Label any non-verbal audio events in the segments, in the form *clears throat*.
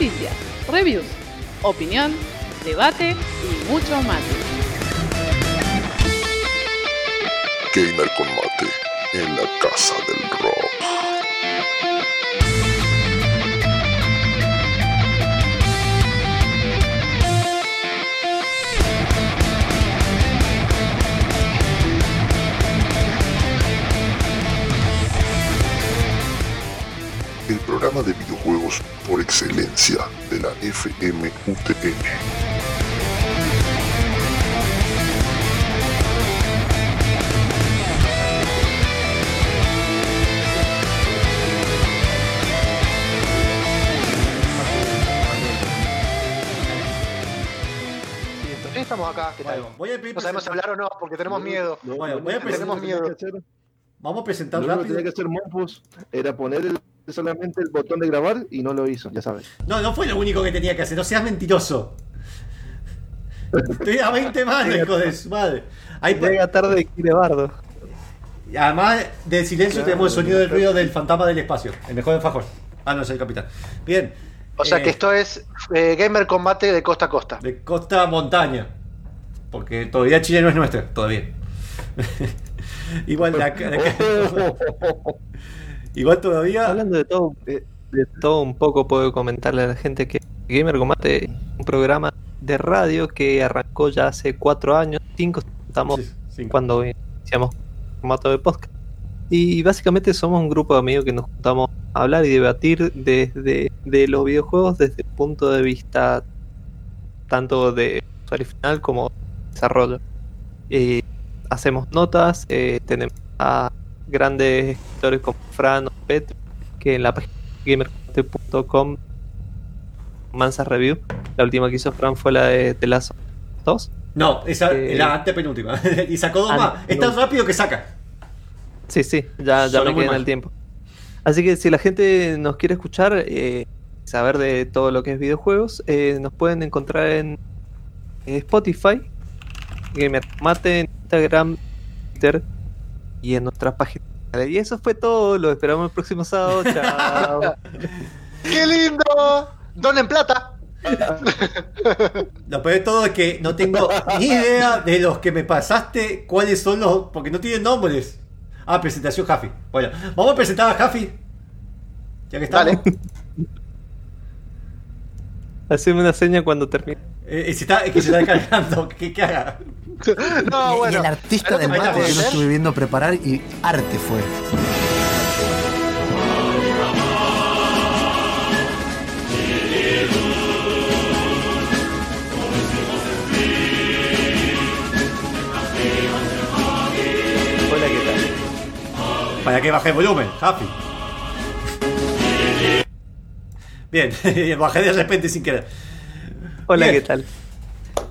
Noticias, reviews, opinión, debate y mucho más. Gamer con mate en la casa del rock. El programa de videojuegos por excelencia de la FMUTN. Estamos acá, ¿qué tal? Bueno, voy a No sabemos hablar o no, porque tenemos miedo. Bueno, voy a presentar. Tenemos miedo. Vamos a presentar Lo único que rápido. tenía que hacer Monfus era poner el- solamente el botón de grabar y no lo hizo, ya sabes. No, no fue lo único que tenía que hacer, no seas mentiroso. Estoy a 20 manos, hijo de su madre. Ahí Llega tarde Kire Bardo. y además del silencio tenemos el sonido del ruido del fantasma del espacio. El mejor de Fajor. Ah, no, es el capitán. Bien. O sea eh, que esto es eh, Gamer Combate de costa a costa. De costa a montaña. Porque todavía Chile no es nuestra, todavía. *laughs* Igual de acá- de acá- *laughs* Igual todavía. Hablando de todo, de, de todo un poco, puedo comentarle a la gente que Gamer Combate es un programa de radio que arrancó ya hace cuatro años, cinco, estamos Sí, cinco. cuando iniciamos el formato de podcast. Y básicamente somos un grupo de amigos que nos juntamos a hablar y debatir desde de los videojuegos desde el punto de vista tanto de usuario final como desarrollo. Eh, hacemos notas, eh, tenemos a grandes escritores como Fran o Petro, que en la página gamercombate.com Mansa Review, la última que hizo Fran fue la de The Last of Us 2. No, esa Eh, la antepenúltima. *laughs* y sacó dos ah, más. Es tan rápido que saca. Sí, sí, ya, ya me queda el tiempo. Así que si la gente nos quiere escuchar, eh, saber de todo lo que es videojuegos, eh, nos pueden encontrar en Spotify, Gamer Mate, en Instagram, Twitter y en nuestras páginas. Y eso fue todo, lo esperamos el próximo sábado. Chao. *laughs* ¡Qué lindo! Donen plata. Lo peor de todo es que no tengo ni idea de los que me pasaste, cuáles son los. Porque no tienen nombres. Ah, presentación Jaffi. Bueno, vamos a presentar a Jaffi. Ya que estamos. Dale. Haceme una seña cuando termine. Eh, eh, si está, es que se está descargando. *laughs* ¿Qué, qué haga? No, y, el artista del mate metas, yo lo estuve viendo preparar y arte fue. Hola, ¿qué tal? Para que baje el volumen, Jaffi. Bien, *laughs* bajé de repente sin querer. Hola, Bien. ¿qué tal?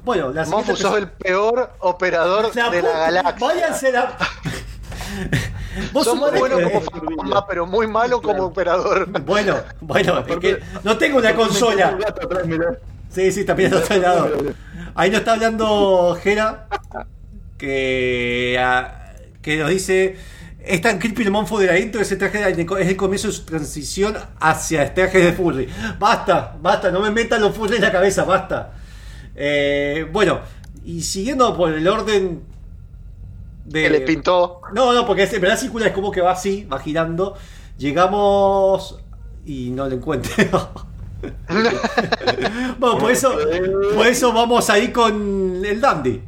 Bueno, la siguiente Monfu sos el peor operador La de la puta- galaxia. Váyanse la. *laughs* Vos Sos muy bueno que- como fantasma, pero muy malo como operador. Bueno, bueno, es que no tengo una consola. Sí, sí, también está al lado. Ahí nos está hablando Jera, que, ah, que nos dice, es tan creepy el monfo de la intro, ese traje de- es el comienzo de su transición hacia el traje de Furry. Basta, basta, no me metan los Furry en la cabeza, basta. Eh, bueno, y siguiendo por el orden de... Que le pintó. No, no, porque es, en verdad circular es como que va así, va girando. Llegamos y no lo encuentro. *laughs* bueno, por eso, por eso vamos ahí con el Dandy.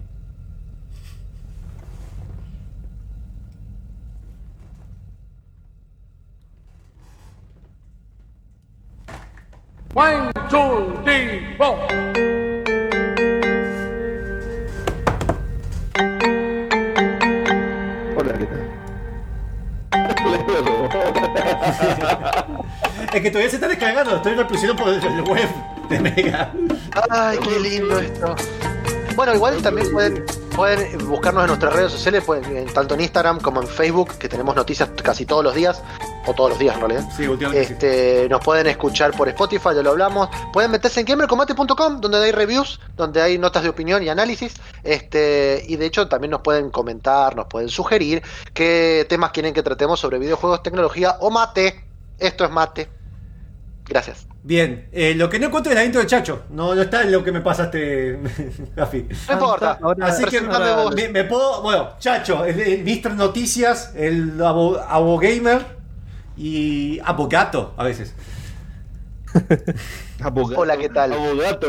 Hola, ¿qué tal? *laughs* Es que todavía se está descargando, estoy reproduciendo por el web. de Mega. Ay, qué lindo esto. Bueno, igual también pueden, pueden buscarnos en nuestras redes sociales, pueden, en- tanto en Instagram como en Facebook, que tenemos noticias casi todos los días, o todos los días en realidad. Sí, últimamente sí. Este, nos pueden escuchar por Spotify, ya lo hablamos. Pueden meterse en gamercombate.com, donde hay reviews, donde hay notas de opinión y análisis. Este, y de hecho también nos pueden comentar, nos pueden sugerir qué temas quieren que tratemos sobre videojuegos, tecnología o mate. Esto es mate. Gracias. Bien, eh, lo que no encuentro es la intro de Chacho. No, no está en lo que me pasaste, *laughs* Gafi. No importa. Ahora- Así que me, me puedo. Bueno, Chacho, el, el Mr. Noticias, el abo, abogamer y abogato a veces. *laughs* Hola, ¿qué tal? Abogato.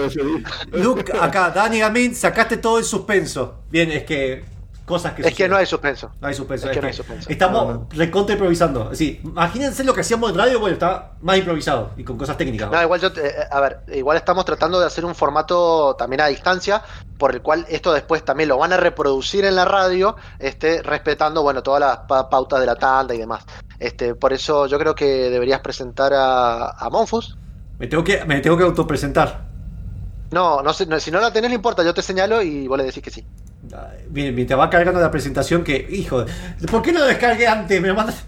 Luke, acá, Dani Gamin, sacaste todo el suspenso. Bien, es que. Cosas que Es que no hay suspenso. No hay suspenso. Es es que no que hay suspenso. Estamos No, no. recontra improvisando. Sí, imagínense lo que hacíamos en radio, bueno, está más improvisado y con cosas técnicas. No, igual yo, te- eh, a ver, igual estamos tratando de hacer un formato también a distancia, por el cual esto después también lo van a reproducir en la radio, este, respetando, bueno, todas las pa- pautas de la tanda y demás. Este, por eso yo creo que deberías presentar a, a Monfus. Me tengo que, me tengo que autopresentar. No, no sé, no, si no la tenés no importa, yo te señalo y vos le decís que sí. Te va cargando la presentación que, hijo, ¿por qué no lo descargué antes? Me lo mandas.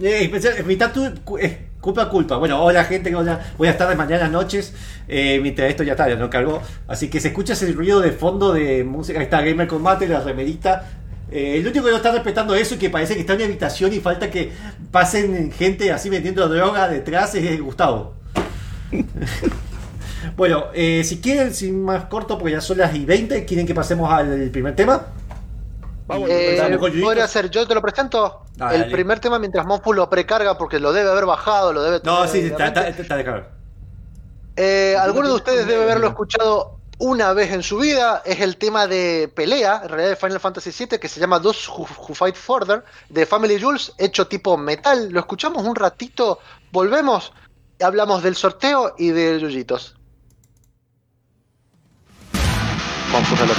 Eh, mitad tu, eh, culpa, culpa. Bueno, hola gente, hola, buenas tardes, mañanas, noches. Eh, mientras esto ya está, ya no cargó. Así que se escucha ese ruido de fondo de música. Ahí está Gamer Combate, la remerita. Eh, el único que no está respetando eso y que parece que está en una habitación y falta que pasen gente así metiendo droga detrás es Gustavo. *laughs* bueno, eh, si quieren, sin más corto, porque ya son las y 20, ¿quieren que pasemos al primer tema? Vamos, Eh. ¿Podría ser? ¿Yo te lo presento? Dale. El primer tema mientras Monfus lo precarga porque lo debe haber bajado, lo debe No, sí, está, está, está de. Eh, alguno de ustedes debe haberlo escuchado una vez en su vida. Es el tema de pelea, en realidad de Final Fantasy VII, que se llama Those Who, Who Fight Further, de Family Jules, hecho tipo metal. Lo escuchamos un ratito, volvemos, hablamos del sorteo y de Yuyitos. Vamos a lo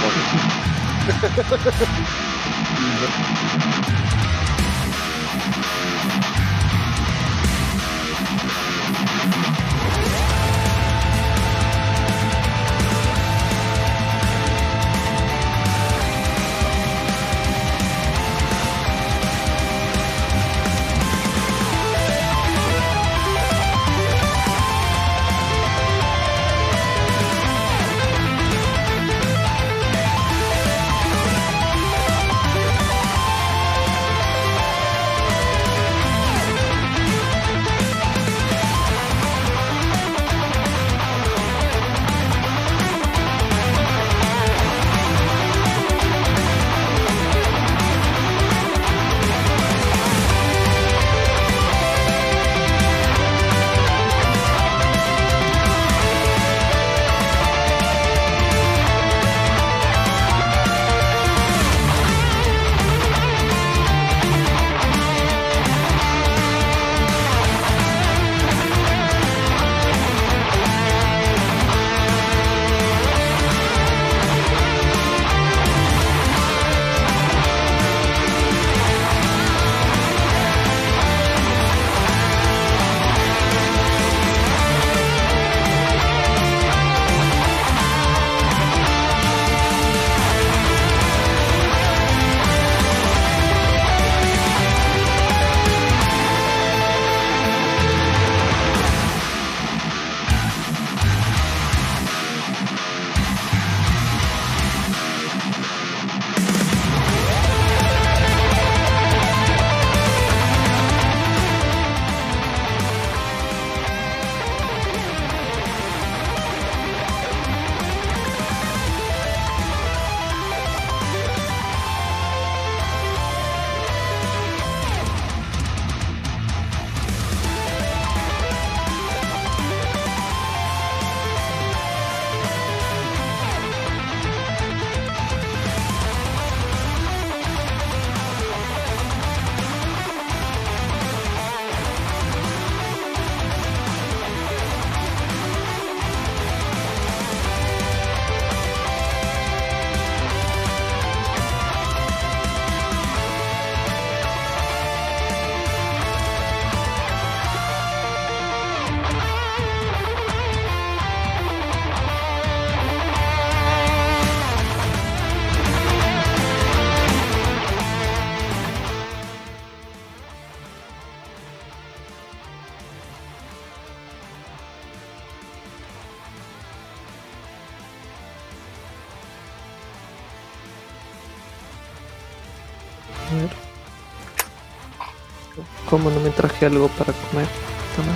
¿Cómo no me traje algo para comer? Toma.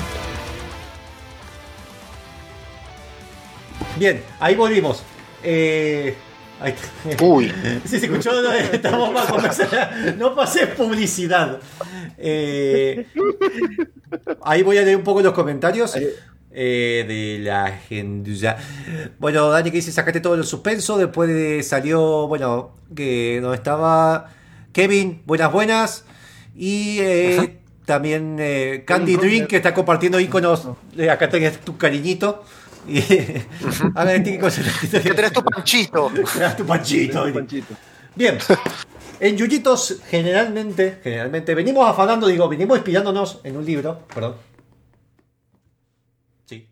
Bien, ahí volvimos. Eh, ahí. Uy. *laughs* Sí, se escuchó, no, estamos más conversando. No pasé publicidad. Eh, ahí voy a leer un poco los comentarios eh, de la gente. ya. Bueno, Dani que dice, sacaste todo el suspenso. Después de- salió, bueno, que no estaba Kevin, buenas, buenas. Y eh, también eh, Candy Drink que está compartiendo iconos. Eh, acá tenés tu cariñito. Y. Que tenés tu panchito. tu panchito. Panchito. Bien. En Yuyitos, generalmente, generalmente, venimos afanando, digo, venimos inspirándonos en un libro, perdón. Sí.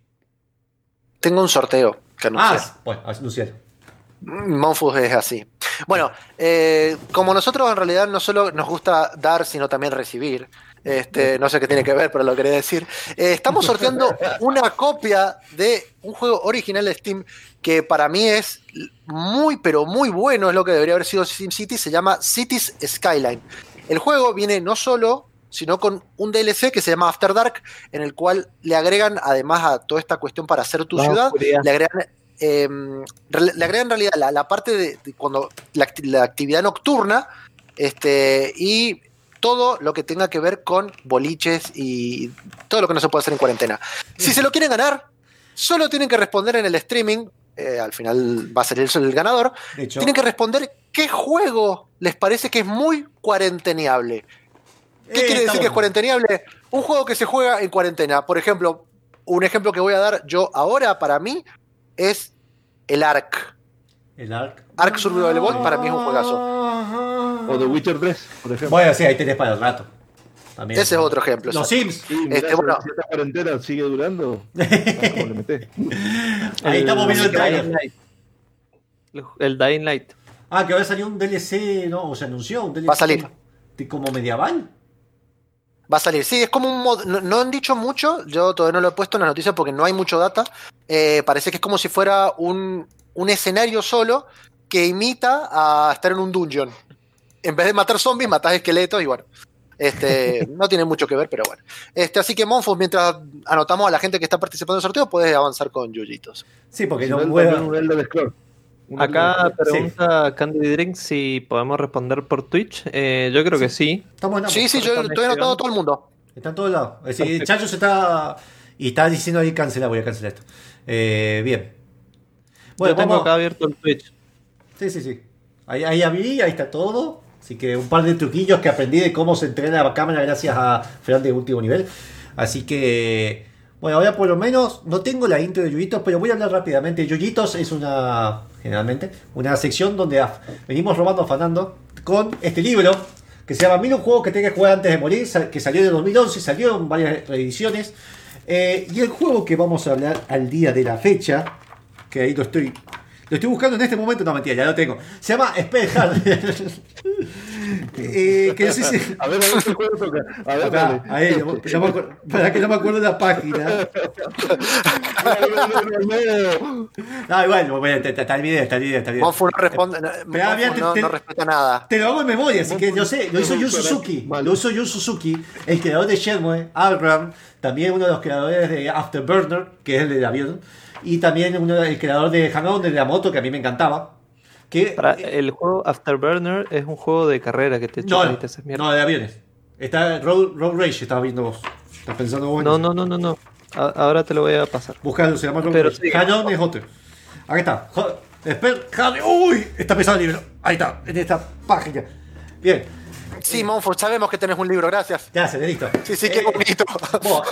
Tengo un sorteo que anunciar. Ah, bueno, anunciar. Monfus es así. Bueno, eh, como nosotros en realidad no solo nos gusta dar, sino también recibir, este, no sé qué tiene que ver, pero lo quería decir, eh, estamos sorteando una copia de un juego original de Steam que para mí es muy, pero muy bueno, es lo que debería haber sido SimCity, se llama Cities Skyline. El juego viene no solo, sino con un DLC que se llama After Dark, en el cual le agregan, además a toda esta cuestión para hacer tu La ciudad, oscuridad. le agregan, eh, agregan en realidad la, la parte de, de cuando la, la actividad nocturna este, y todo lo que tenga que ver con boliches y todo lo que no se puede hacer en cuarentena. Si se lo quieren ganar, solo tienen que responder en el streaming. eh, al final va a ser el, el ganador. De hecho, Tienen que responder qué juego les parece que es muy cuarenteneable. ¿Qué Eh, quiere decir que es cuarenteneable? Un juego que se juega en cuarentena. Por ejemplo, un ejemplo que voy a dar yo ahora para mí es el Ark. el Ark. Ark Survival Evolved para mí es un juegazo. O The Witcher 3, por ejemplo. Bueno, sí, ahí tenés para el rato. También. Ese es otro ejemplo. Los. Sims. Sí, mirá, Este, bueno. esta cuarentena sigue durando, ¿cómo le metés? Ahí estamos viendo el Dying trailer. Light. El, Dying Light. Ah, que va a salir un DLC, ¿no? O se anunció un DLC. Va a salir. como medieval. Va a salir. Sí, es como un mod. No, no han dicho mucho. Yo todavía no lo he puesto en las noticias porque no hay mucho data. Eh, parece que es como si fuera un, un escenario solo que imita a estar en un dungeon. En vez de matar zombies, matas esqueletos y bueno. Este, *laughs* no tiene mucho que ver, pero bueno. Este, así que Monfus, mientras anotamos a la gente que está participando en el sorteo, puedes avanzar con Yuyitos. Sí, porque no, puedo- Acá pregunta Candy Drink si podemos responder por Twitch. Eh, yo creo que sí. Estamos en Sí, sí, yo estoy anotado a todo el mundo. Está en todos lados. Es decir. Chacho se está. Y está diciendo ahí cancelar, voy a cancelar esto. Eh, bien. Bueno, yo tengo vamos. acá abierto el Twitch. Sí, sí, sí. Ahí, ahí abrí, ahí está todo. Así que un par de truquillos que aprendí de cómo se entrena la cámara gracias a Fran de último nivel. Así que. Bueno, ahora por lo menos no tengo la intro de Yuyitos, pero voy a hablar rápidamente. Yuyitos es una, generalmente, una sección donde venimos robando, afanando con este libro que se llama Mil un que tenés que jugar antes de morir, que salió en el 2011, salió en varias reediciones. Eh, y el juego que vamos a hablar al día de la fecha, que ahí lo estoy, lo estoy buscando en este momento, no mentira, ya lo tengo. Se llama Spellhard. *laughs* eh, que no sé si- A ver, a ver qué juego toca. A ver, Acá, dale. ahí, no, me acuerdo, para que no me acuerdo la página. No, igual, bueno, está, está el video, está el video, está el video. No responde, no, no- te- no respeta nada. Te lo hago en memoria, así que yo sé, lo hizo Yu Suzuki, lo hizo Yu Suzuki, el creador de Shenmue, Algram, también uno de los creadores de Afterburner, que es el del avión, y también uno el creador de Hang-On, de la moto, que a mí me encantaba. Que, Para, eh, el juego Afterburner es un juego de carrera que te no, y te haces mierda. no, de aviones. Está Road, Road Rage, estaba viendo vos. Estás pensando vos. No, no, no, no, no. A- ahora te lo voy a pasar. Buscalo, se llama Road Pero Rage. sí. Es otro. Aquí está. Jo- Esper- Hang- Uy, está pesado el libro. Ahí está, en esta página. Bien. Sí, Monfort, sabemos que tenés un libro, gracias. Se listo. Sí, sí, qué Eh, bonito. Bueno,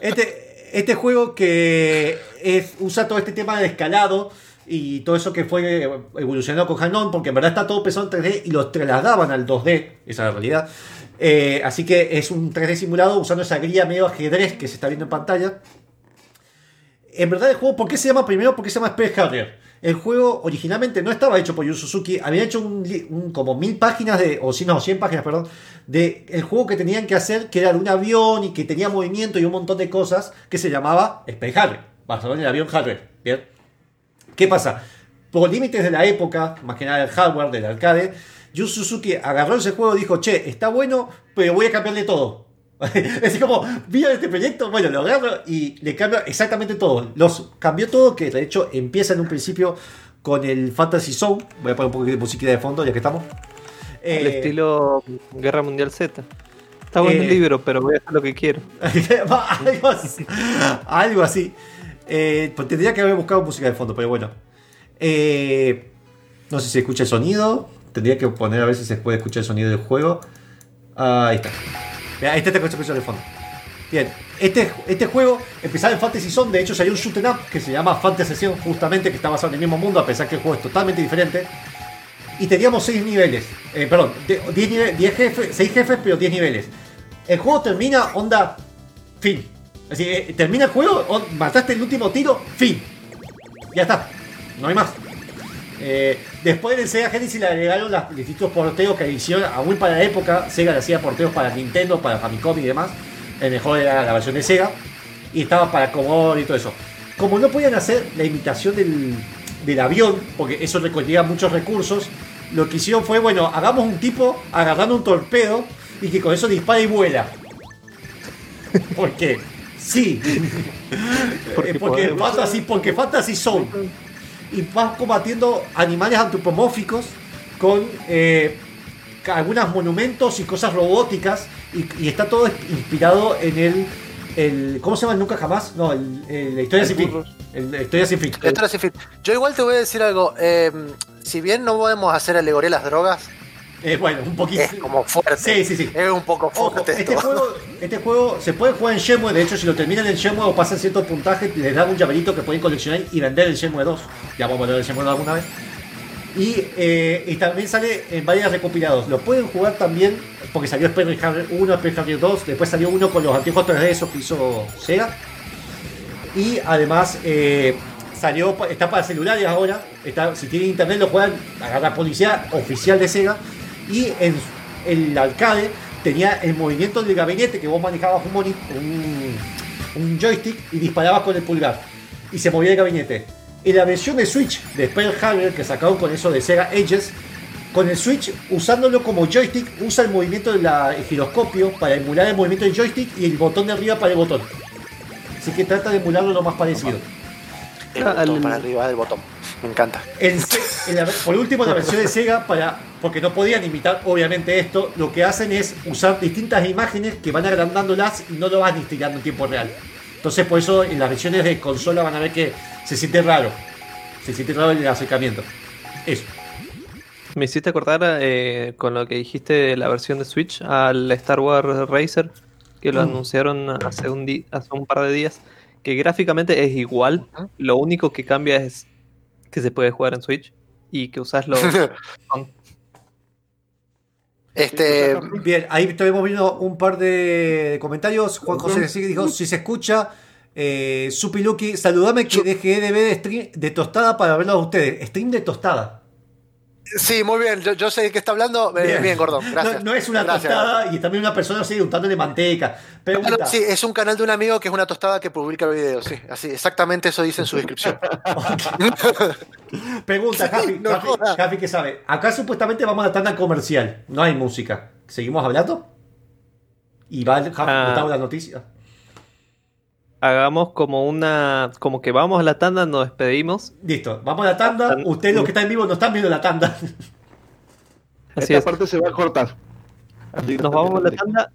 este, este juego que es, usa todo este tema de escalado y todo eso que fue evolucionado con Hanon, porque en verdad está todo pesado en 3D y lo trasladaban al 2D, esa es la realidad. Eh, así que es un 3D simulado usando esa grilla medio ajedrez que se está viendo en pantalla. En verdad el juego, ¿por qué se llama primero? Porque se llama Space Harrier. El juego originalmente no estaba hecho por Yu Suzuki, había hecho un, como mil páginas de, o si no, 100 páginas, perdón, de el juego que tenían que hacer, que era un avión y que tenía movimiento y un montón de cosas, que se llamaba Space Harrier, basado en el avión Harrier. Bien. ¿Qué pasa? Por límites de la época, más que nada del hardware, del arcade, Yu Suzuki agarró ese juego y dijo, che, está bueno, pero voy a cambiarle todo. *laughs* es así como, ¿vieron este proyecto? Bueno, lo agarro y le cambio exactamente todo. Los cambió todo, que de hecho empieza en un principio con el Fantasy Zone. Voy a poner un poquito de musiquita de fondo, ya que estamos. El Eh, estilo Guerra Mundial Z. Está bueno Eh, el libro, pero voy a hacer lo que quiero. *laughs* algo así. Algo así. Eh, pues tendría que haber buscado música de fondo, pero bueno. Eh, no sé si escucha el sonido. Tendría que poner a ver si se puede escuchar el sonido del juego. Ah, ahí está. Mira, ahí está esta consecuencia de fondo. Bien, este, este juego empezaba en Fantasy Zone. De hecho, salió un shoot 'em up que se llama Fantasy Zone, justamente, que está basado en el mismo mundo, a pesar que el juego es totalmente diferente. Y teníamos 6 niveles. Eh, perdón, 10 niveles, 10 jefes, 6 jefes, pero 10 niveles. El juego termina, onda, fin. Así, eh, termina el juego, mataste el último tiro, fin. Ya está, no hay más. Eh, después del Sega Genesis le agregaron los distintos porteos que hicieron, aún para la época, Sega le hacía porteos para Nintendo, para Famicom y demás. El mejor era la versión de Sega. Y estaba para Commodore y todo eso. Como no podían hacer la imitación del, del avión, porque eso requería muchos recursos, lo que hicieron fue, bueno, hagamos un tipo agarrando un torpedo y que con eso dispara y vuela. Porque, sí. Porque Eh, porque. Fantasy, porque Fantasy Zone. Y vas combatiendo animales antropomórficos con eh, algunos monumentos y cosas robóticas. Y, y está todo inspirado en el, el. ¿Cómo se llama? el Nunca jamás. No, el, el- la historia sin fin. La historia sin fin. Esto era sin fin. Yo igual te voy a decir algo. eh, si bien no podemos hacer alegoría a las drogas, Eh, bueno, un poquito. es como fuerte. Sí, sí, sí. Es un poco Ojo, fuerte este juego, este juego se puede jugar en Shenmue, de hecho si lo terminan en Shenmue o pasan ciertos puntajes, les dan un llaverito que pueden coleccionar y vender el Shenmue 2. Ya vamos a hablar del Shenmue 2 alguna vez. Y, eh, y también sale en varios recopilados. Lo pueden jugar también, porque salió Space Harrier 1, Space Harrier 2, después salió uno con los antiguos 3D, esos que hizo Sega. Y además eh, salió, está para celulares ahora. Está, si tienen internet lo juegan, agarra policía oficial de Sega. Y en el arcade tenía el movimiento del gabinete que vos manejabas un, moni- un, un joystick y disparabas con el pulgar. Y se movía el gabinete. En la versión de Switch de Pearl Harbor que sacaron con eso de Sega Ages, con el Switch, usándolo como joystick, usa el movimiento del giroscopio para emular el movimiento del joystick y el botón de arriba para el botón. Así que trata de emularlo lo más parecido. El botón Al- para arriba del botón. Me encanta. En Se- en la- por último, la versión de Sega, para, porque no podían imitar obviamente esto, lo que hacen es usar distintas imágenes que van agrandándolas y no lo van estirando en tiempo real. Entonces, por eso en las versiones de consola van a ver que se siente raro. Se siente raro el acercamiento. Eso. Me hiciste acordar eh, con lo que dijiste de la versión de Switch al Star Wars Racer, que lo Mm. anunciaron hace un, di- hace un par de días, que gráficamente es igual, lo único que cambia es que se puede jugar en Switch y que usas los... *laughs* Este. Bien, ahí estuvimos viendo un par de comentarios. Juan José sigue dijo: Si se escucha, eh, Supiluki, saludame que dejé de ver stream de tostada para verlo a ustedes. Stream de tostada. Sí, muy bien. Yo, yo sé de qué está hablando. Eh, Bien, Gordón. Gracias. No, no es una Gracias. tostada y también una persona sigue untándole manteca. Pregunta. Claro, sí, es un canal de un amigo que es una tostada que publica videos. Sí, así, exactamente eso dice en su descripción. *laughs* Pregunta, *laughs* Sí, Jafi, no. Jafi, que sabe. Acá supuestamente vamos a la tanda comercial. No hay música. ¿Seguimos hablando? Y va Jafi, Ah. La noticia. Hagamos como una... como que vamos a la tanda, nos despedimos. Listo, vamos a la tanda. Ustedes los que están en vivo no están viendo la tanda. Así Esta es, parte se va a cortar. Así, nos vamos a la tanda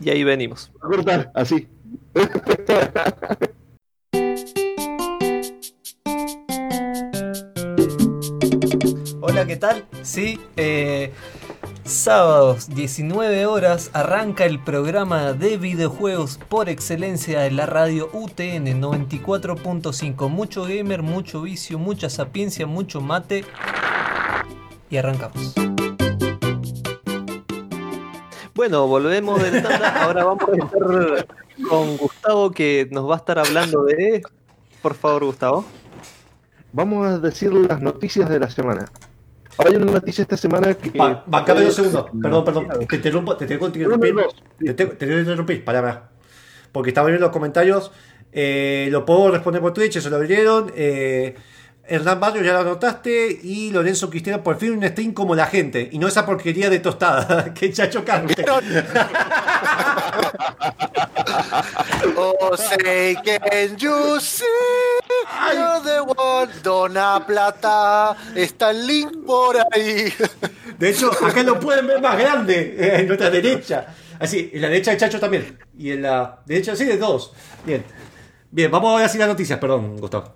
y ahí venimos. Va a cortar, así. *laughs* Hola, ¿qué tal? Sí, eh, sábados 19 horas arranca el programa de videojuegos por excelencia de la radio UTN 94.5. Mucho gamer, mucho vicio, mucha sapiencia, mucho mate. Y arrancamos. Bueno, volvemos de la tanda. Ahora vamos a estar con Gustavo que nos va a estar hablando de... Por favor, Gustavo. Vamos a decir las noticias de la semana. Hay una noticia esta semana que. Va, bancame dos segundos. Perdón, perdón. Te interrumpo, te tengo que interrumpir. Te tengo, te tengo que interrumpir, para ver. Porque estaba viendo los comentarios. Eh, lo puedo responder por Twitch, eso lo abrieron. Eh, Hernán Barrio ya lo anotaste. Y Lorenzo Cristiano, por fin un stream como la gente. Y no esa porquería de tostada. *laughs* que chacho cante. Oh, say, can you see? You're the one. Dona plata. Está el link por ahí. De hecho, acá lo pueden ver más grande, eh, en nuestra derecha. Así, en la derecha de Chacho también. Y en la derecha, sí, de todos. Bien. Bien, vamos a ver así las noticias, perdón, Gustavo.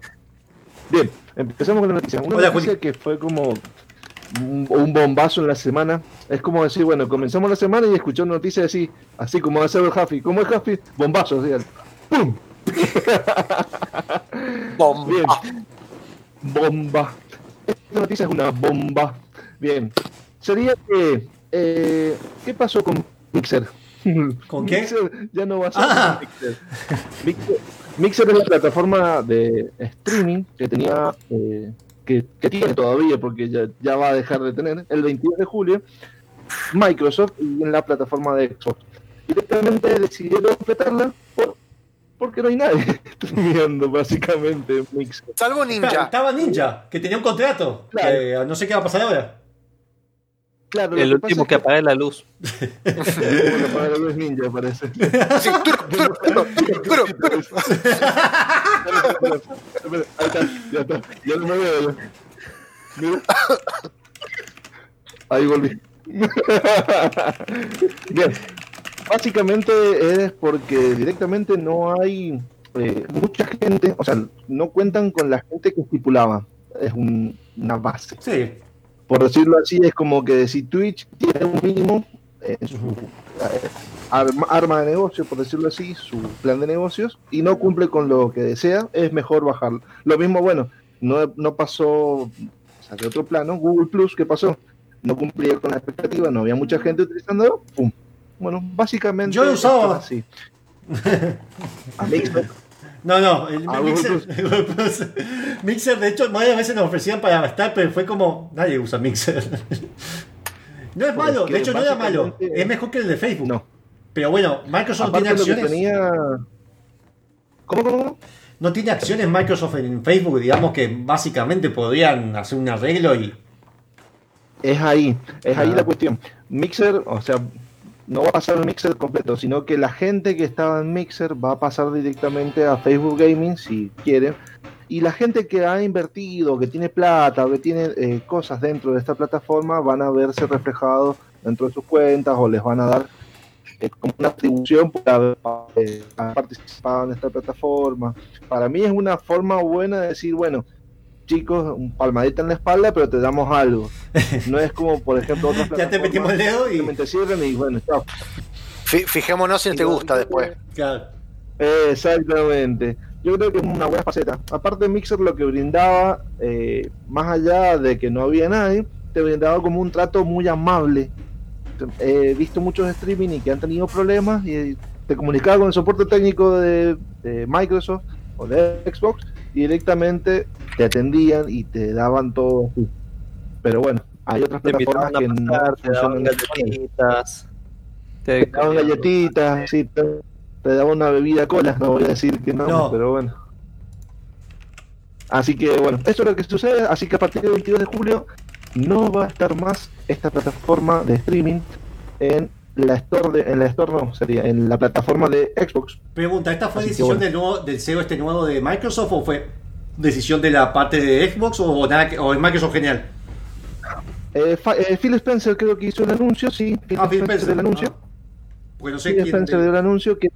Bien, empezamos con la noticia. Una Hola, noticia que fue como un, bombazo en la semana. Es como decir, bueno, comenzamos la semana y escuché una noticia así, así como va a ser el Huffy. ¿Cómo es Huffy? Bombazo, así. al- *laughs* Bien. Bomba. Esta noticia es una bomba. Bien. Sería que. eh, ¿Qué pasó con Mixer? *laughs* ¿Con qué? Mixer ya no va a ser Ah. Mixer. Mixer. Mixer es la plataforma de streaming que tenía. eh, que, que tiene todavía, porque ya, ya va a dejar de tener, el 22 de julio, Microsoft y en la plataforma de Xbox. Directamente decidieron completarla porque no hay nadie *laughs* streameando, básicamente, en Mixer. Salvo Ninja. Estaba Ninja, que tenía un contrato. Claro. que no sé qué va a pasar ahora. Claro, El que último pasa que apague la luz. es *laughs* que- Bueno, para la luz ninja, parece. *laughs* Está, ya está. Ya no me veo. ya. Mira. Ahí volví. Bien. Básicamente es porque directamente no hay eh, mucha gente, o sea, no cuentan con la gente que estipulaba. Es un- una base. Sí. Por decirlo así, es como que si Twitch tiene un mínimo en su eh, arma, arma de negocio, por decirlo así, su plan de negocios, y no cumple con lo que desea, es mejor bajarlo. Lo mismo, bueno, no, no pasó, de otro plano, Google Plus, ¿qué pasó? No cumplía con la expectativa, no había mucha gente utilizándolo, ¡pum! Bueno, básicamente. Yo lo usaba. así. *laughs* No, no, el Ah, Mixer. *laughs* Mixer, de hecho, varias veces nos ofrecían para gastar, pero fue como. Nadie usa Mixer. *laughs* No es malo, que de hecho, no era malo. Es mejor que el de Facebook. No. Pero bueno, Microsoft aparte tiene acciones. tenía. ¿Cómo, cómo, cómo? No tiene acciones Microsoft en Facebook, digamos que básicamente podrían hacer un arreglo y. Es ahí, es ahí Ah. la cuestión. Mixer, o sea, no va a pasar el Mixer completo, sino que la gente que estaba en Mixer va a pasar directamente a Facebook Gaming si quiere. Y la gente que ha invertido, que tiene plata que tiene eh, cosas dentro de esta plataforma, van a verse reflejados dentro de sus cuentas o les van a dar eh, como una atribución por haber eh, participado en esta plataforma. Para mí es una forma buena de decir, bueno, chicos, un palmadita en la espalda, pero te damos algo. *laughs* No es como, por ejemplo, otras Ya te metimos el dedo y. te cierran y bueno, chao. Fi- Fijémonos si te gusta después. Claro. Exactamente. Yo creo que es una buena faceta. Aparte, Mixer lo que brindaba, eh, más allá de que no había nadie, te brindaba como un trato muy amable. He visto muchos streaming y que han tenido problemas y te comunicaba con el soporte técnico de, de Microsoft o de Xbox y directamente te atendían y te daban todo así. Pero bueno, hay otras Te plataformas que pasar, no te daban funcionan galletitas. Te daban galletitas, sí, te, te daban una bebida cola, no voy a decir que no, No. pero bueno. Así que bueno, eso es lo que sucede, así que a partir del 22 de julio no va a estar más esta plataforma de streaming en la store de, en la store no, sería en la plataforma de Xbox. Pregunta, ¿esta fue Así decisión bueno. del, nuevo, del CEO este nuevo de Microsoft o fue decisión de la parte de Xbox o, nada que- o es Microsoft genial? Eh, eh, Phil Spencer creo que hizo el anuncio, sí, Phil Ah, Phil Spencer el anuncio. Ah. Porque no sé Phil quién. Spencer dio el anuncio que,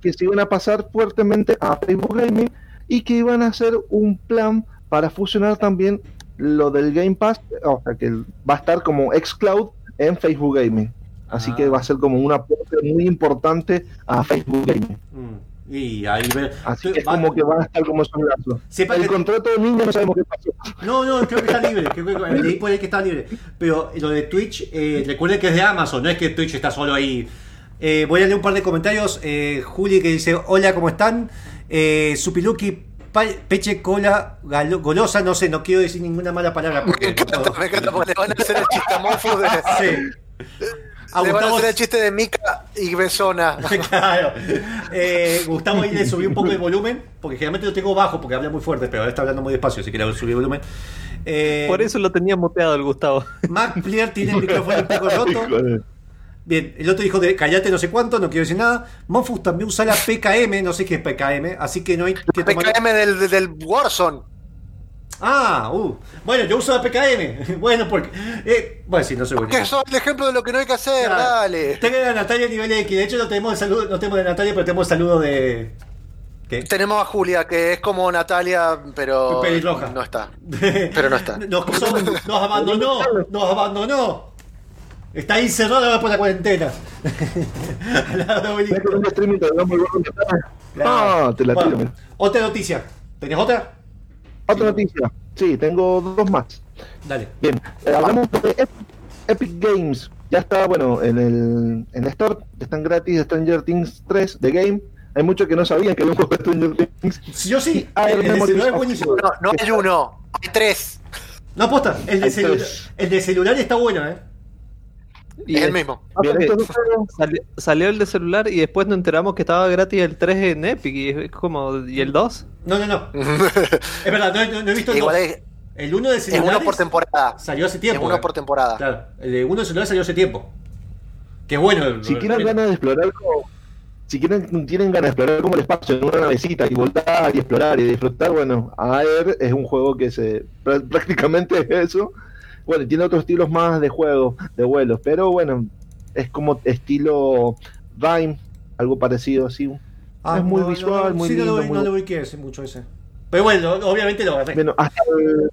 que se iban a pasar fuertemente a Facebook Gaming y que iban a hacer un plan para fusionar también lo del Game Pass, o sea que va a estar como xCloud en Facebook Gaming. Así Ah. que va a ser como un aporte muy importante a Facebook Gaming. Mm, Y ahí ve. Así que es Va- como que van a estar como esos lazos. Sepa El que- contrato de niño no sabemos qué pasó. No, no, creo que está libre. Creo que leí por ahí que está libre. Pero lo de Twitch, eh, recuerden que es de Amazon, no es que Twitch está solo ahí. Eh, voy a leer un par de comentarios. Eh, Juli que dice: Hola, ¿cómo están? Eh, Supiluki, Peche Cola, galo- Golosa, no sé, no quiero decir ninguna mala palabra. Me Porque no encanta, puedo. me encanta porque le van a hacer el chistamofo de. Sí. A le van a Gustavo- hacer el chiste de Mika y Besona. *laughs* claro. Eh, Gustavo ahí le subí un poco el volumen, porque generalmente lo tengo bajo porque habla muy fuerte, pero ahora está hablando muy despacio, así que le subí el volumen. Eh, Por eso lo tenía muteado el Gustavo. Mac Player tiene el micrófono un poco roto. *laughs* De- Bien, el otro dijo de callate no sé cuánto, no quiero decir nada. Monfus también usa la PKM, no sé qué es PKM, así que no hay que tomar- PKM del, del Warzone. Ah, uh. Bueno, yo uso la PKM. *laughs* bueno, porque. eh, bueno, sí, no soy bueno. Que soy el ejemplo de lo que no hay que hacer, Claro. dale. Tengo a Natalia nivel X. De hecho, no tenemos el saludo, no tenemos de Natalia, pero tenemos el saludo de. ¿Qué? Tenemos a Julia, que es como Natalia, pero Pelirroja. no está. *laughs* Pero no está. Nos, abandonó, nos abandonó. Está ahí cerrada por la cuarentena. *laughs* Al lado de. Claro. Ah, te la tiro. Otra noticia. ¿Tenés otra? Otra noticia. Sí, tengo dos más. Dale. Bien, eh, hablamos de Epic, Games. Ya está, bueno, en el, en el store están gratis Stranger Things 3 de Game. Hay muchos que no sabían que había un juego de Stranger Things. Yo sí. Ah, el, el el de celular es buenísimo. No, no hay uno, hay tres. No aposta. El de, el de celular está bueno, ¿eh? Y es el mismo. Sali- salió el de celular y después nos enteramos que estaba gratis el 3 en Epic. Y es como. ¿Y el 2? No, no, no. *laughs* Es verdad, no, no- no he visto el Igual es, El uno de es celular uno por temporada. salió hace tiempo. uno eh. por temporada. Claro, el de uno de celular salió hace tiempo. Que es bueno. el- si tienen el- ganas de explorar como, si quieren tienen ganas de explorar como el espacio en una navecita y volar y explorar y disfrutar bueno Air es un juego que se prá- prácticamente es eso bueno tiene otros estilos más de juego de vuelos pero bueno es como estilo Rime algo parecido así Ah, es muy no, visual, no, muy sí, no lo lindo, vi- muy- No lo vi que es mucho ese. Pero bueno, obviamente lo agarré. bueno hasta el,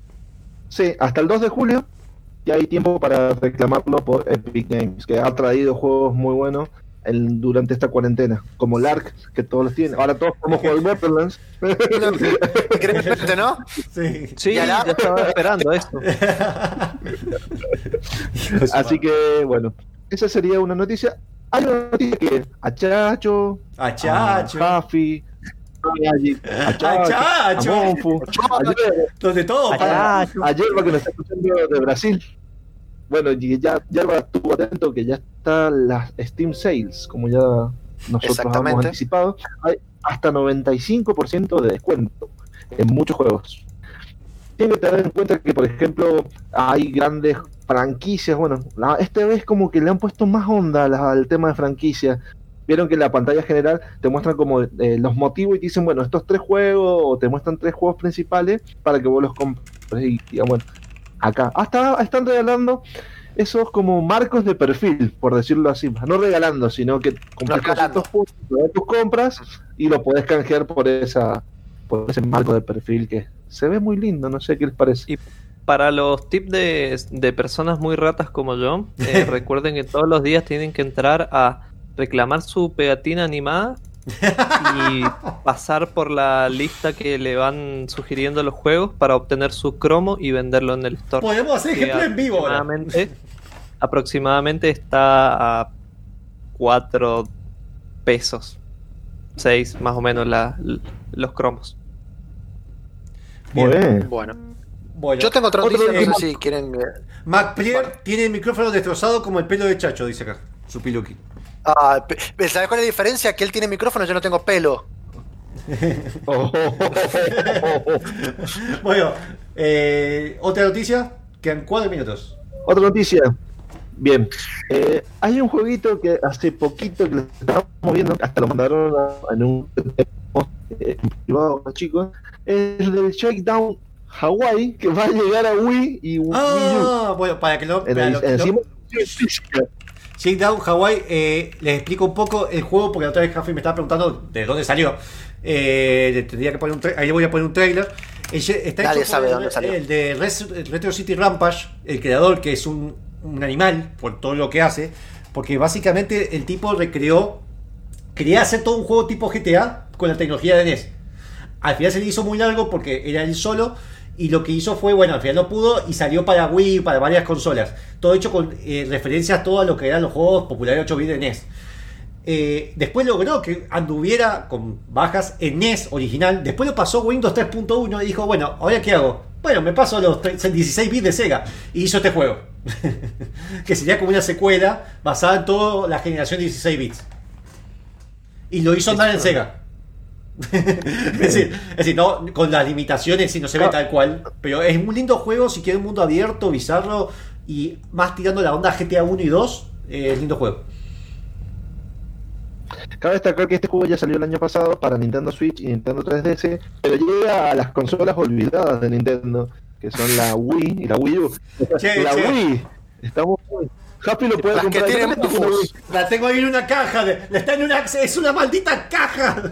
sí hasta el 2 de julio ya hay tiempo para reclamarlo por Epic Games que ha traído juegos muy buenos en- durante esta cuarentena, como Lark, que todos los tienen. Ahora todos podemos jugar Borderlands. *laughs* Increíblemente, ¿no? Sí. Sí, ¿Y a la- ya estaba esperando esto. *laughs* Así que, bueno, esa sería una noticia. Hay una noticia que a Chacho, A Chacho. a Jafi, a Chacho, a. Monfu, Donde todo a Yerba que nos está escuchando de Brasil. Bueno, y ya Yerba estuvo atento que ya está las Steam Sales, como ya nosotros hemos anticipado. Hay hasta 95% de descuento en muchos juegos. Tienen que tener en cuenta que, por ejemplo, hay grandes franquicias. Bueno, la- esta vez como que le han puesto más onda la- al tema de franquicias. Vieron que en la pantalla general te muestran como eh, los motivos y te dicen, bueno, estos tres juegos, o te muestran tres juegos principales para que vos los compres. Y digan, bueno, acá. Hasta están regalando esos como marcos de perfil, por decirlo así. No regalando, sino que compras cositos puntos de tus compras y lo podés canjear por esa por ese marco de perfil que se ve muy lindo, no sé qué les parece. Y para los tips de, de personas muy ratas como yo, eh, *laughs* recuerden que todos los días tienen que entrar a reclamar su pegatina animada y pasar por la lista que le van sugiriendo los juegos para obtener su cromo y venderlo en el store. Podemos hacer ejemplo en vivo aproximadamente, aproximadamente está a 4 pesos. 6 más o menos la- los cromos. Muy bien. Bueno. Bueno, Yo tengo otra noticia, no sé si quieren. eh, MacPrier tiene el micrófono destrozado como el pelo de Chacho, dice acá. Su piluki. Ah, pe- ¿Sabes cuál es la diferencia? Que él tiene micrófono, yo no tengo pelo. *laughs* *laughs* Bueno, eh, otra noticia. Quedan cuatro minutos. Otra noticia. Bien, eh, hay un jueguito que hace poquito que lo estábamos viendo, hasta lo mandaron a- en un eh, privado chicos, es el del Shakedown Hawaii que va a llegar a Wii y Wii U. Ah, bueno, para que lo. Para el- lo- lo- física. Shakedown Hawaii, eh, les explico un poco el juego porque la otra vez Jafi me estaba preguntando de dónde salió. Eh, le tendría que poner un ahí le voy a poner un trailer. Está Nadie hecho sabe dónde salió. el de Retro City Rampage, el creador que es un, un animal por todo lo que hace, porque básicamente el tipo recreó, quería hacer todo un juego tipo GTA con la tecnología de NES. Al final se le hizo muy largo porque era él solo. Y lo que hizo fue, bueno, al final no pudo y salió para Wii, para varias consolas. Todo hecho con eh, referencias a todo lo que eran los juegos populares 8 bits de NES. Eh, después logró que anduviera con bajas en NES original. Después lo pasó Windows 3.1 y dijo, bueno, ¿ahora qué hago? Bueno, me paso los 3 16 bits de Sega. Y hizo este juego. *laughs* que sería como una secuela basada en toda la generación de 16 bits. Y lo hizo andar en Sega. *laughs* es decir, es decir, no, con las limitaciones si no se ve tal cual. Pero es un lindo juego si quiere un mundo abierto, bizarro y más tirando la onda GTA 1 y 2. eh, es lindo juego. Cabe destacar que este juego ya salió el año pasado para Nintendo Switch y Nintendo 3DS, pero llega a las consolas olvidadas de Nintendo, que son la Wii y la Wii U. Che, la che. Wii, estamos. Happy lo puede Las que comprar. tienen. Wii. La tengo ahí en una caja. De, la está en una. Es una maldita caja.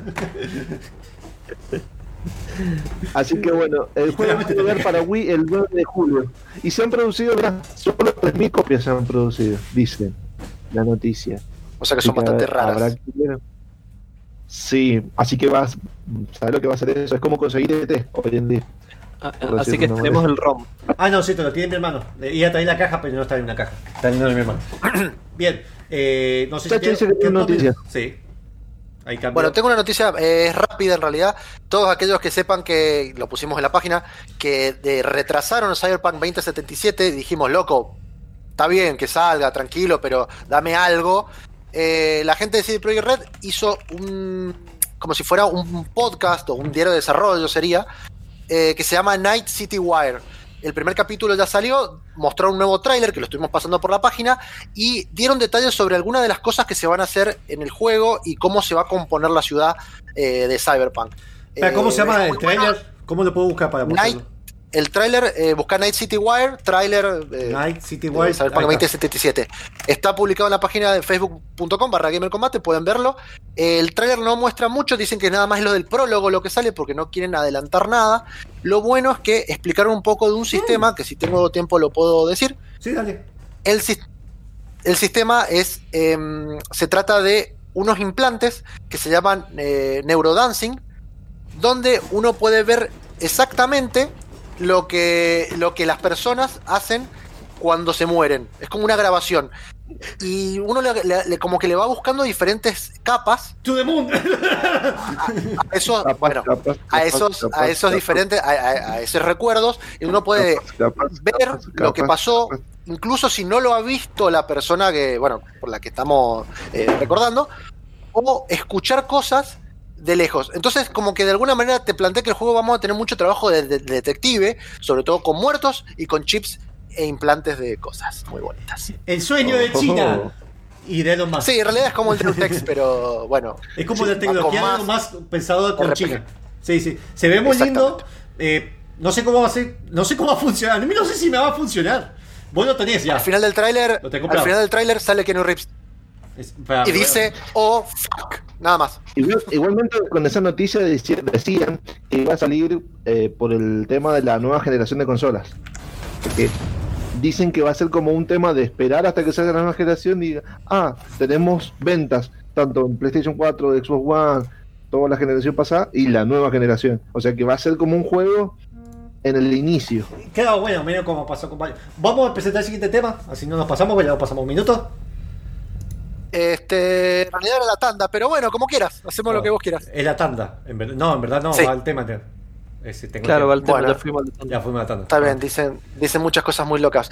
Así que bueno, el juego va a llegar para Wii el 9 de julio. Y se han producido ya solo 3.000 copias se han producido, dicen la noticia. O sea que son bastante habrá- habrá raras. que. Sí, así que vas, ¿sabes lo que va a hacer eso? Es como conseguir ET hoy en día. Ah, Así que tenemos el ROM. Ah, no, sí, te lo tiene mi hermano. Le Iba a traer la caja, pero no está en una caja. Está en mi hermano. *clears throat* Bien. Eh, no sé si noticia. Sí. Ahí. Bueno, tengo una noticia eh, es rápida en realidad. Todos aquellos que sepan que lo pusimos en la página, que de- retrasaron Cyberpunk 2077, y dijimos, loco, está bien que salga, tranquilo, pero dame algo. Eh, la gente de CD Projekt Red hizo un, como si fuera un podcast o un diario de desarrollo sería, eh, que se llama Night City Wire. El primer capítulo ya salió, mostraron un nuevo tráiler que lo estuvimos pasando por la página y dieron detalles sobre algunas de las cosas que se van a hacer en el juego y cómo se va a componer la ciudad eh, de Cyberpunk. ¿Cómo Eh, se llama el trailer? ¿Cómo lo puedo buscar para Night? El tráiler, eh, busca Night City Wire, tráiler eh, Night City Wire. Está. 2077. Está publicado en la página de facebook.com barra Gamer Combate, pueden verlo. El tráiler no muestra mucho, dicen que nada más es lo del prólogo lo que sale porque no quieren adelantar nada. Lo bueno es que explicaron un poco de un sistema, que si tengo tiempo lo puedo decir. Sí, dale. El, el sistema es. em, se trata de unos implantes que se llaman eh, neurodancing, donde uno puede ver exactamente lo que, lo que las personas hacen cuando se mueren. Es como una grabación. Y uno le, le- le- como que le va buscando diferentes capas To the moon. a esos, Capaz, bueno, capaz, a esos, capaz, a esos capaz, diferentes, a, a- a esos recuerdos, y uno puede ver lo que pasó, incluso si no lo ha visto la persona que, bueno, por la que estamos eh, recordando, o escuchar cosas de lejos. Entonces, como que de alguna manera te planteé que el juego vamos a tener mucho trabajo de, de- de detective, sobre todo con muertos y con chips e implantes de cosas muy bonitas. El sueño de Oh. China. Y de Elon Musk. Sí, en realidad es como el Deus *laughs* Ex, pero bueno. Es como la tecnología de Elon Musk pensado con RPG. China. Sí, sí. Se ve muy lindo. Eh, no sé cómo va a ser. No sé cómo va a funcionar. A mí no sé si me va a funcionar. Vos lo tenés ya. Al final del tráiler, al final del tráiler sale Keanu Reeves Es- para- y dice, oh fuck, nada más. Igual- igualmente con esa noticia decían que iba a salir eh, por el tema de la nueva generación de consolas. Porque dicen que va a ser como un tema de esperar hasta que salga la nueva generación y diga, ah, tenemos ventas tanto en PlayStation 4, Xbox One, toda la generación pasada y la nueva generación. O sea que va a ser como un juego en el inicio. Queda bueno, medio como pasó con. Vamos a presentar el siguiente tema. Así no nos pasamos, ya nos pasamos un minuto. Este, en realidad era la tanda, pero bueno, como quieras, hacemos lo que vos quieras. Es la tanda. En ver- No, en verdad no, Sí. va el tema. entero. Ese, tengo Claro, que- va el tema, Bueno. ya fuimos al tema. Ya fuimos a la tanda. Está bien, dicen, dicen muchas cosas muy locas.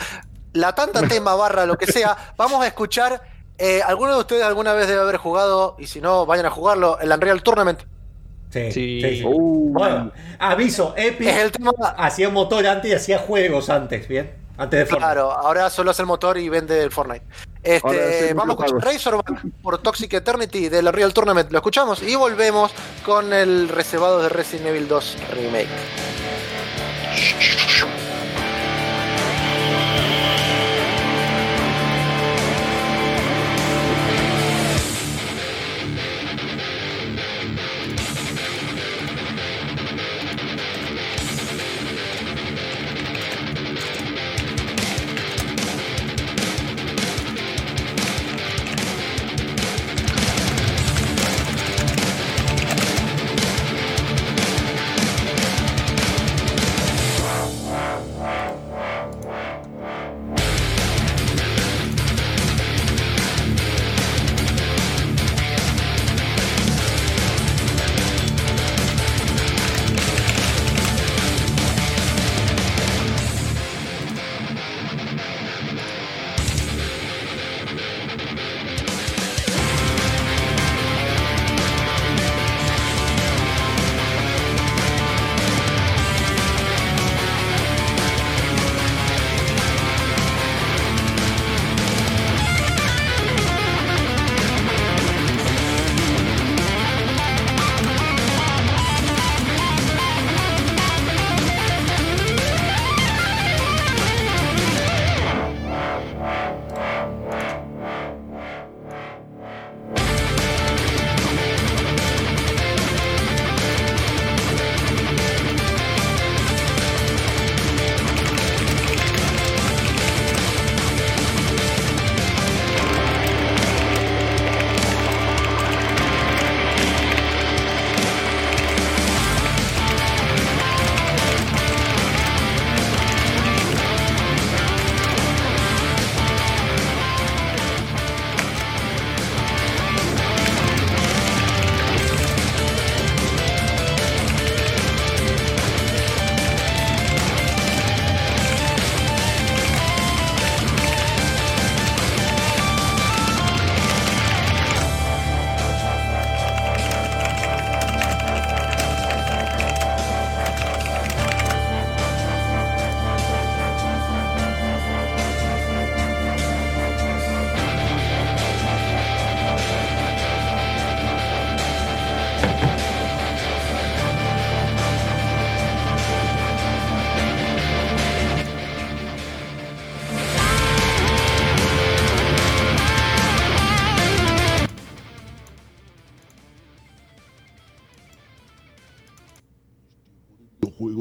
La tanta *laughs* tema barra lo que sea, vamos a escuchar. Eh, ¿Alguno de ustedes alguna vez debe haber jugado, y si no, vayan a jugarlo, el Unreal Tournament? Sí, Sí. sí, sí. Uh. Bueno, aviso, Epic Es el tema. hacía motor antes y hacía juegos antes, ¿bien? Antes de Fortnite. Claro, ahora solo hace el motor y vende el Fortnite. Este, vamos a escuchar Razorback por Toxic Eternity del Unreal Tournament. Lo escuchamos y volvemos con el reservado de Resident Evil 2 Remake.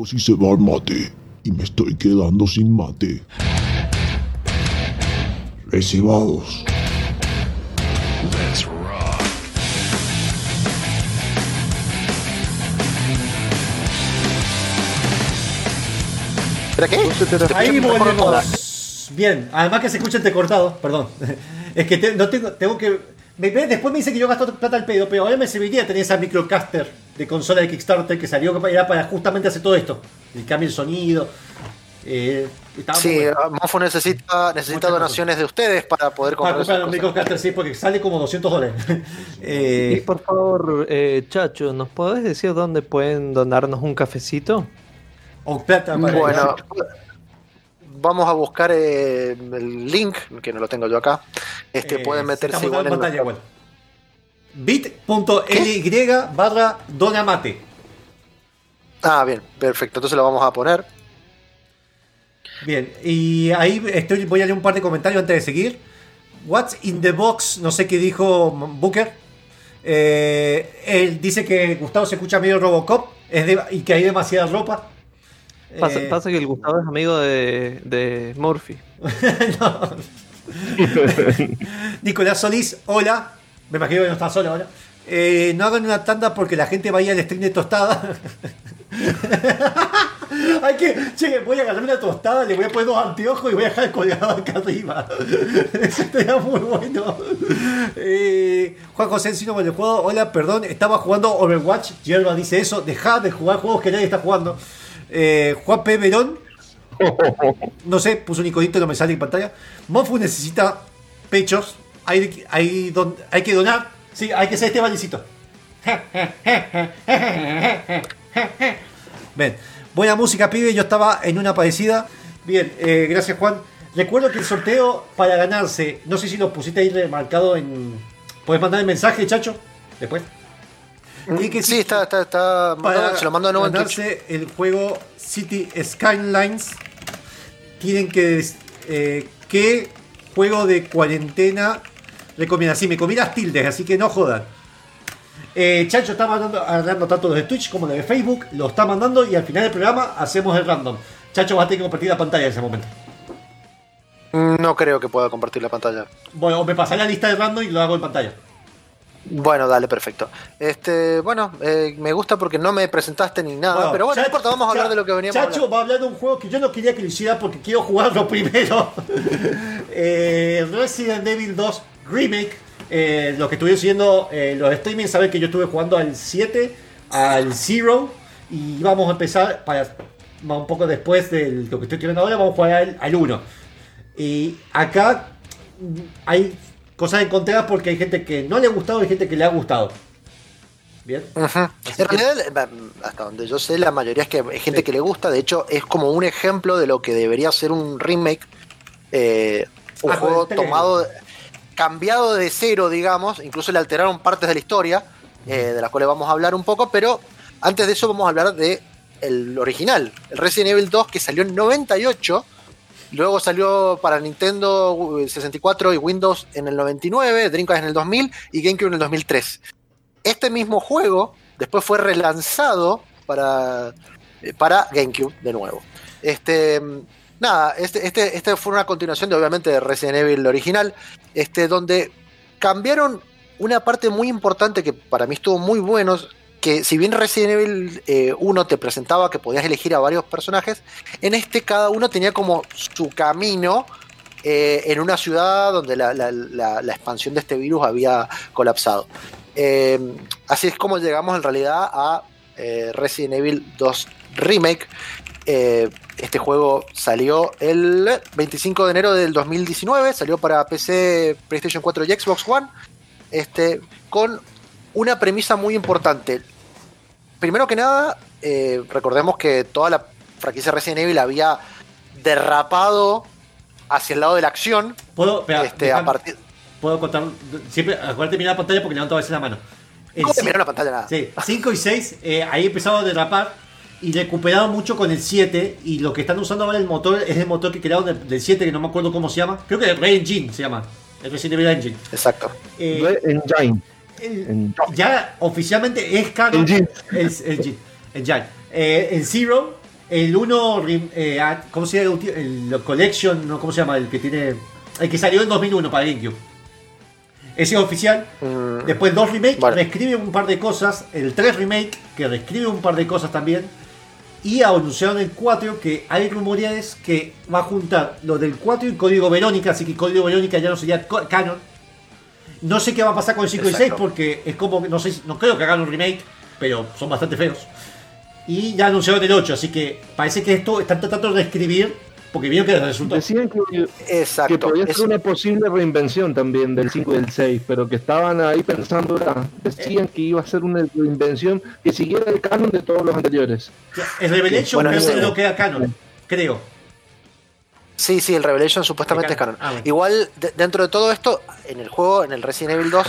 Casi se va el mate y me estoy quedando sin mate. Recibados. ¿Espera qué? ¿Te Ahí escuché mejor volvemos. Bien, además que se escucha entrecortado, perdón. *laughs* Es que te- no tengo, tengo que. me- después me dice que yo gasto plata al pedo, pero ahora me serviría tener esa microcaster de consola de Kickstarter que salió que era para justamente hacer todo esto. El cambio de sonido. Eh, Sí, bueno. Mofo necesita, necesita donaciones de ustedes para poder Para comprar comprar esas un cosas. microcaster, sí, porque sale como 200 dólares. *laughs* Eh, Y por favor, eh, Chacho, ¿nos podés decir dónde pueden donarnos un cafecito? o plata para Bueno, vamos a buscar eh, el link, que no lo tengo yo acá. Este, Eh, pueden meterse igual en en pantalla igual. bit.ly barra donamate. Ah, bien, perfecto. Entonces lo vamos a poner. Bien, y ahí estoy, voy a leer un par de comentarios antes de seguir. What's in the box? No sé qué dijo Booker. Eh, él dice que Gustavo se escucha medio Robocop es de- y que hay demasiada ropa. Pasa, Eh, pasa que el Gustavo es amigo de, de Murphy. *laughs* *laughs* Nicolás Solís, hola. Me imagino que no está solo ahora. Eh, no hagan una tanda porque la gente va a ir al stream de tostada. *laughs* Hay que, che, voy a agarrar una tostada, le voy a poner dos anteojos y voy a dejar colgado acá arriba. *laughs* Eso estaría muy bueno. Eh, Juan José Encino con el juego, hola, perdón, estaba jugando Overwatch. Yerba dice eso, dejad de jugar juegos que nadie está jugando. Eh, Juan P. Verón, *laughs* no sé, puso un iconito, no me sale en pantalla. Mofu necesita pechos. Hay, hay, don- hay que donar. Sí, hay que hacer este bailecito. Ven, buena música, pibe. Yo estaba en una parecida. Bien, eh, gracias, Juan. Recuerdo que el sorteo para ganarse, no sé si lo pusiste ahí remarcado en. ¿Puedes mandar el mensaje, chacho? Después. Y que Sí, está, está, está para se lo mando de nuevo en ganarse el juego City Skylines tienen que eh, qué juego de cuarentena recomienda sí me comí las tildes así que no jodan eh, Chacho está mandando agarrando tanto los de Twitch como los de Facebook lo está mandando y al final del programa hacemos el random Chacho va a tener que compartir la pantalla en ese momento No creo que pueda compartir la pantalla. bueno me pasaré la lista de random y lo hago en pantalla Bueno, dale, perfecto. Este, bueno, eh, me gusta porque no me presentaste ni nada, pero bueno, no importa, vamos a hablar de lo que veníamos Chacho va a hablar de un juego que yo no quería que lo hiciera porque quiero jugarlo *laughs* primero. Eh, Resident Evil 2 Remake. Eh, los que estuvieron siguiendo eh, los streaming saben que yo estuve jugando al 7, al 0 y vamos a empezar para un poco después de lo que estoy tirando ahora, vamos a jugar al, al 1. Y acá hay cosas encontradas porque hay gente que no le ha gustado y gente que le ha gustado. Bien. En realidad, hasta donde yo sé, la mayoría es que hay gente que le gusta. De hecho, es como un ejemplo de lo que debería ser un remake. eh, un Ah, juego tomado, cambiado de cero, digamos. Incluso le alteraron partes de la historia, eh, de las cuales vamos a hablar un poco. Pero antes de eso, vamos a hablar de el original, el Resident Evil 2, que salió en 98. Luego salió para Nintendo 64 y Windows en el 99, Dreamcast en el 2000 y GameCube en el 2003 este mismo juego después fue relanzado para, eh, para GameCube de nuevo. Este, nada, este, este, este fue una continuación de obviamente de Resident Evil original, este, donde cambiaron una parte muy importante que para mí estuvo muy bueno, que si bien Resident Evil eh, 1 te presentaba que podías elegir a varios personajes, en este cada uno tenía como su camino eh, en una ciudad donde la expansión de este virus había colapsado. Eh, así es como llegamos en realidad a eh, Resident Evil 2 Remake. Eh, este juego salió el 25 de enero del 2019, salió para PC, PlayStation 4 y Xbox One, este, con una premisa muy importante. Primero que nada, eh, recordemos que toda la franquicia Resident Evil había derrapado hacia el lado de la acción. ¿Puedo, espera, Este, a déjame- partir- puedo contar? Siempre, acuérdate de mirar la pantalla porque levanto a veces la mano. El ¿Cómo te la pantalla? Nada. Sí, 5 y 6, eh, ahí empezaron a derrapar y recuperaron mucho con el 7. Y lo que están usando ahora el motor es el motor que crearon del, del 7, que no me acuerdo cómo se llama. Creo que Red Engine se llama. El Resident Evil Engine. Exacto. Eh, Red Engine. el- ya oficialmente es canon. Engine. Es, Engine. Engine. Eh, el Zero El 1, eh, ¿cómo se llama? El, el Collection, ¿no? ¿cómo se llama? El que tiene. El que salió en 2001 para GameCube. Ese es oficial. Mm, Después el 2 Remake Vale. reescribe un par de cosas. El 3 Remake que reescribe un par de cosas también. Y anunciaron el 4 que hay rumores que va a juntar lo del 4 y Código Verónica. Así que Código Verónica ya no sería canon. No sé qué va a pasar con el 5 y 6 Exacto. porque es como, que no sé, no creo que hagan un remake, pero son bastante feos. Y ya anunciaron el 8, así que parece que esto están tratando de escribir porque vieron que resultó. Decían que, Exacto. que podía es- ser una posible reinvención también del 5 y del 6, pero que estaban ahí pensando, era- decían que iba a ser una reinvención que siguiera el canon de todos los anteriores. El Revelation Bueno, que queda canon, creo. Sí, sí, el Revelation supuestamente De es canon. canon. Ah, bueno. Igual, de- dentro de todo esto, en el juego, en el Resident Evil 2,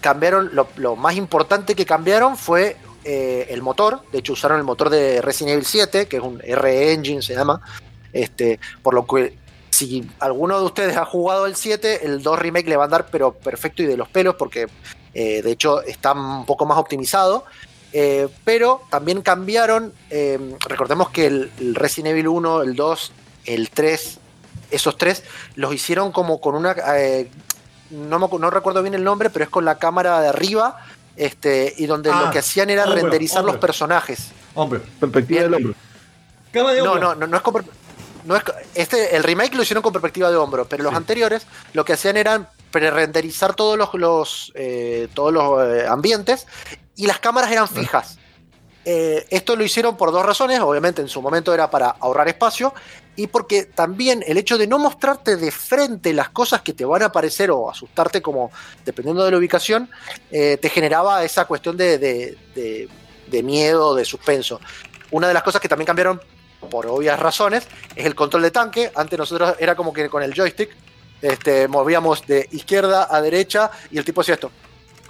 cambiaron, lo, lo más importante que cambiaron fue eh, el motor. De hecho, usaron el motor de Resident Evil 7, que es un R-Engine, se llama. Este, por lo que, si alguno de ustedes ha jugado el 7, el 2 Remake le va a andar, pero perfecto y de los pelos, porque eh, de hecho está un poco más optimizado. Eh, pero también cambiaron, eh, recordemos que el, el Resident Evil 1, el 2, el 3, esos tres los hicieron como con una... eh, no, me no recuerdo bien el nombre, pero es con la cámara de arriba, este, y donde Ah, lo que hacían era renderizar los personajes. Hombre, Perspectiva del de No, no, no, no es con no es co- este el remake lo hicieron con perspectiva de hombro, pero los Sí. anteriores lo que hacían era pre-renderizar todos los, los, eh, todos los eh, ambientes y las cámaras eran fijas. Eh, esto lo hicieron por dos razones, obviamente en su momento era para ahorrar espacio y porque también el hecho de no mostrarte de frente las cosas que te van a aparecer o asustarte como dependiendo de la ubicación, te generaba esa cuestión de, de- de- de miedo, de suspenso. Una de las cosas que también cambiaron por obvias razones es el control de tanque. Antes nosotros era como que con el joystick este, movíamos de izquierda a derecha y el tipo hacía esto.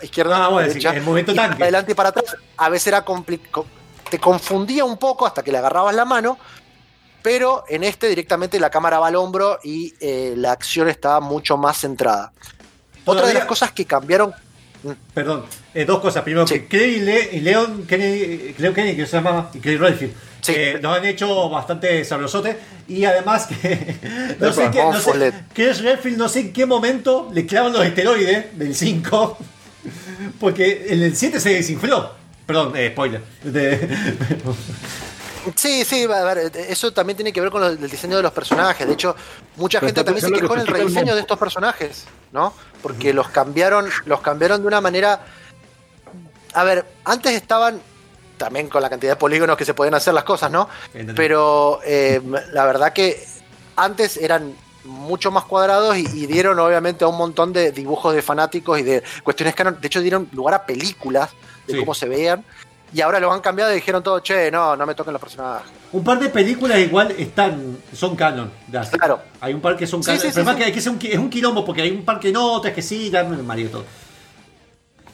Izquierda Ah, sí, derecha. el movimiento tanque. para adelante y para atrás. A veces era complicado. Te confundía un poco hasta que le agarrabas la mano. Pero en este directamente la cámara va al hombro y eh, la acción está mucho más centrada. Otra de las cosas que cambiaron. Perdón, eh, dos cosas. Primero, Sí. que Clay y, Le- y Leon Kennedy, Leon Kennedy, que se llama, y Clay Redfield, Sí. eh, nos han hecho bastante sabrosote. Y además que. *laughs* no sé, qué, no sé. Chris Redfield, no sé en qué momento le clavan los esteroides del 5. *laughs* Porque en el 7 se desinfló. Perdón, eh, spoiler. De- *laughs* Sí, sí, a ver, eso también tiene que ver con el diseño de los personajes. De hecho, mucha Pero gente también se quejó que en el rediseño de estos personajes, ¿no? Porque los cambiaron, los cambiaron de una manera. A ver, antes estaban también con la cantidad de polígonos que se podían hacer las cosas, ¿no? Pero eh, la verdad que antes eran mucho más cuadrados y, y dieron obviamente a un montón de dibujos de fanáticos y de cuestiones que de hecho dieron lugar a películas de Sí. cómo se veían y ahora los han cambiado y dijeron todo, che, no, no me toquen los personajes. Un par de películas igual están son canon. Claro. Hay un par que son canon. sí, El sí, problema sí. es que un, es un quilombo porque hay un par que no, otras que sí, ya me mareó todo.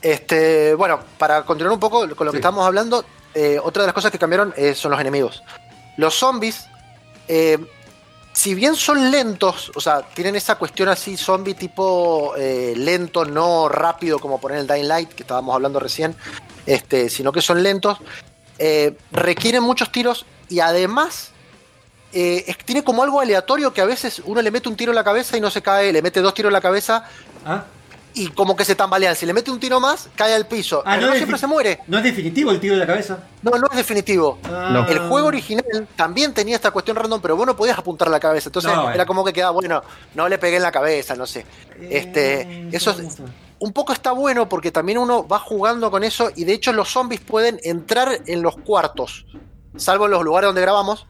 Este, bueno, para continuar un poco con lo Sí. que estamos hablando, eh, otra de las cosas que cambiaron eh, son los enemigos. Los zombies, eh, si bien son lentos, o sea, tienen esa cuestión así, zombie tipo lento, no rápido como poner el Dying Light, que estábamos hablando recién, este, sino que son lentos, requieren muchos tiros y además eh, tiene como algo aleatorio que a veces uno le mete un tiro en la cabeza y no se cae, le mete dos tiros en la cabeza ¿Ah? Y como que se tambalean. Si le mete un tiro más, cae al piso. Ah, no siempre se muere. ¿No es definitivo el tiro de la cabeza? No, no es definitivo. Ah. El juego original también tenía esta cuestión random, pero vos no podías apuntar a la cabeza. Entonces No, era eh. como que quedaba, bueno, no le pegué en la cabeza, no sé. Este, eso es- un poco está bueno porque también uno va jugando con eso y de hecho los zombies pueden entrar en los cuartos, salvo en los lugares donde grabamos.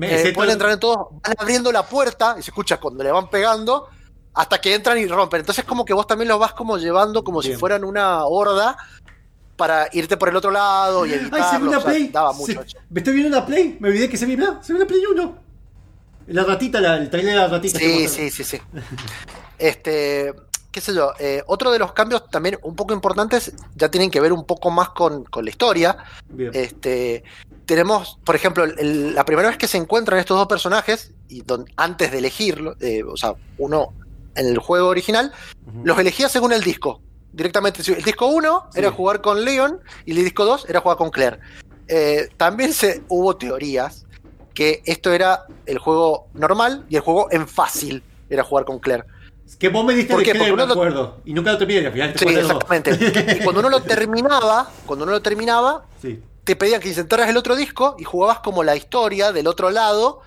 Eh, pueden entrar en todos, van abriendo la puerta y se escucha cuando le van pegando hasta que entran y rompen. Entonces como que vos también los vas como llevando como si fueran una horda para irte por el otro lado y Ay, se ve evitarlo. una o sea, Play. daba Se- mucho eso. me estoy viendo una Play. Me olvidé que se ve una, se ve una Play 1. La ratita, la- el trailer de la ratita. Sí, sí, sí, sí. Este, qué sé yo, eh, otro de los cambios también un poco importantes ya tienen que ver un poco más con, con la historia. Bien. Este, tenemos, por ejemplo, el- la primera vez que se encuentran estos dos personajes, y don- antes de elegirlo, eh, o sea, uno en el juego original, los elegía según el disco. Directamente, el disco 1 Sí. era jugar con Leon y el disco 2 era jugar con Claire. Eh, también se, hubo teorías que esto era el juego normal y el juego en fácil era jugar con Claire. Que vos me diste ¿Por de qué? Porque me uno lo- acuerdo. Y nunca lo terminé, al final te Sí, dos. exactamente. *laughs* Y cuando uno lo terminaba, cuando uno lo terminaba, Sí. te pedían que intentaras el otro disco y jugabas como la historia del otro lado,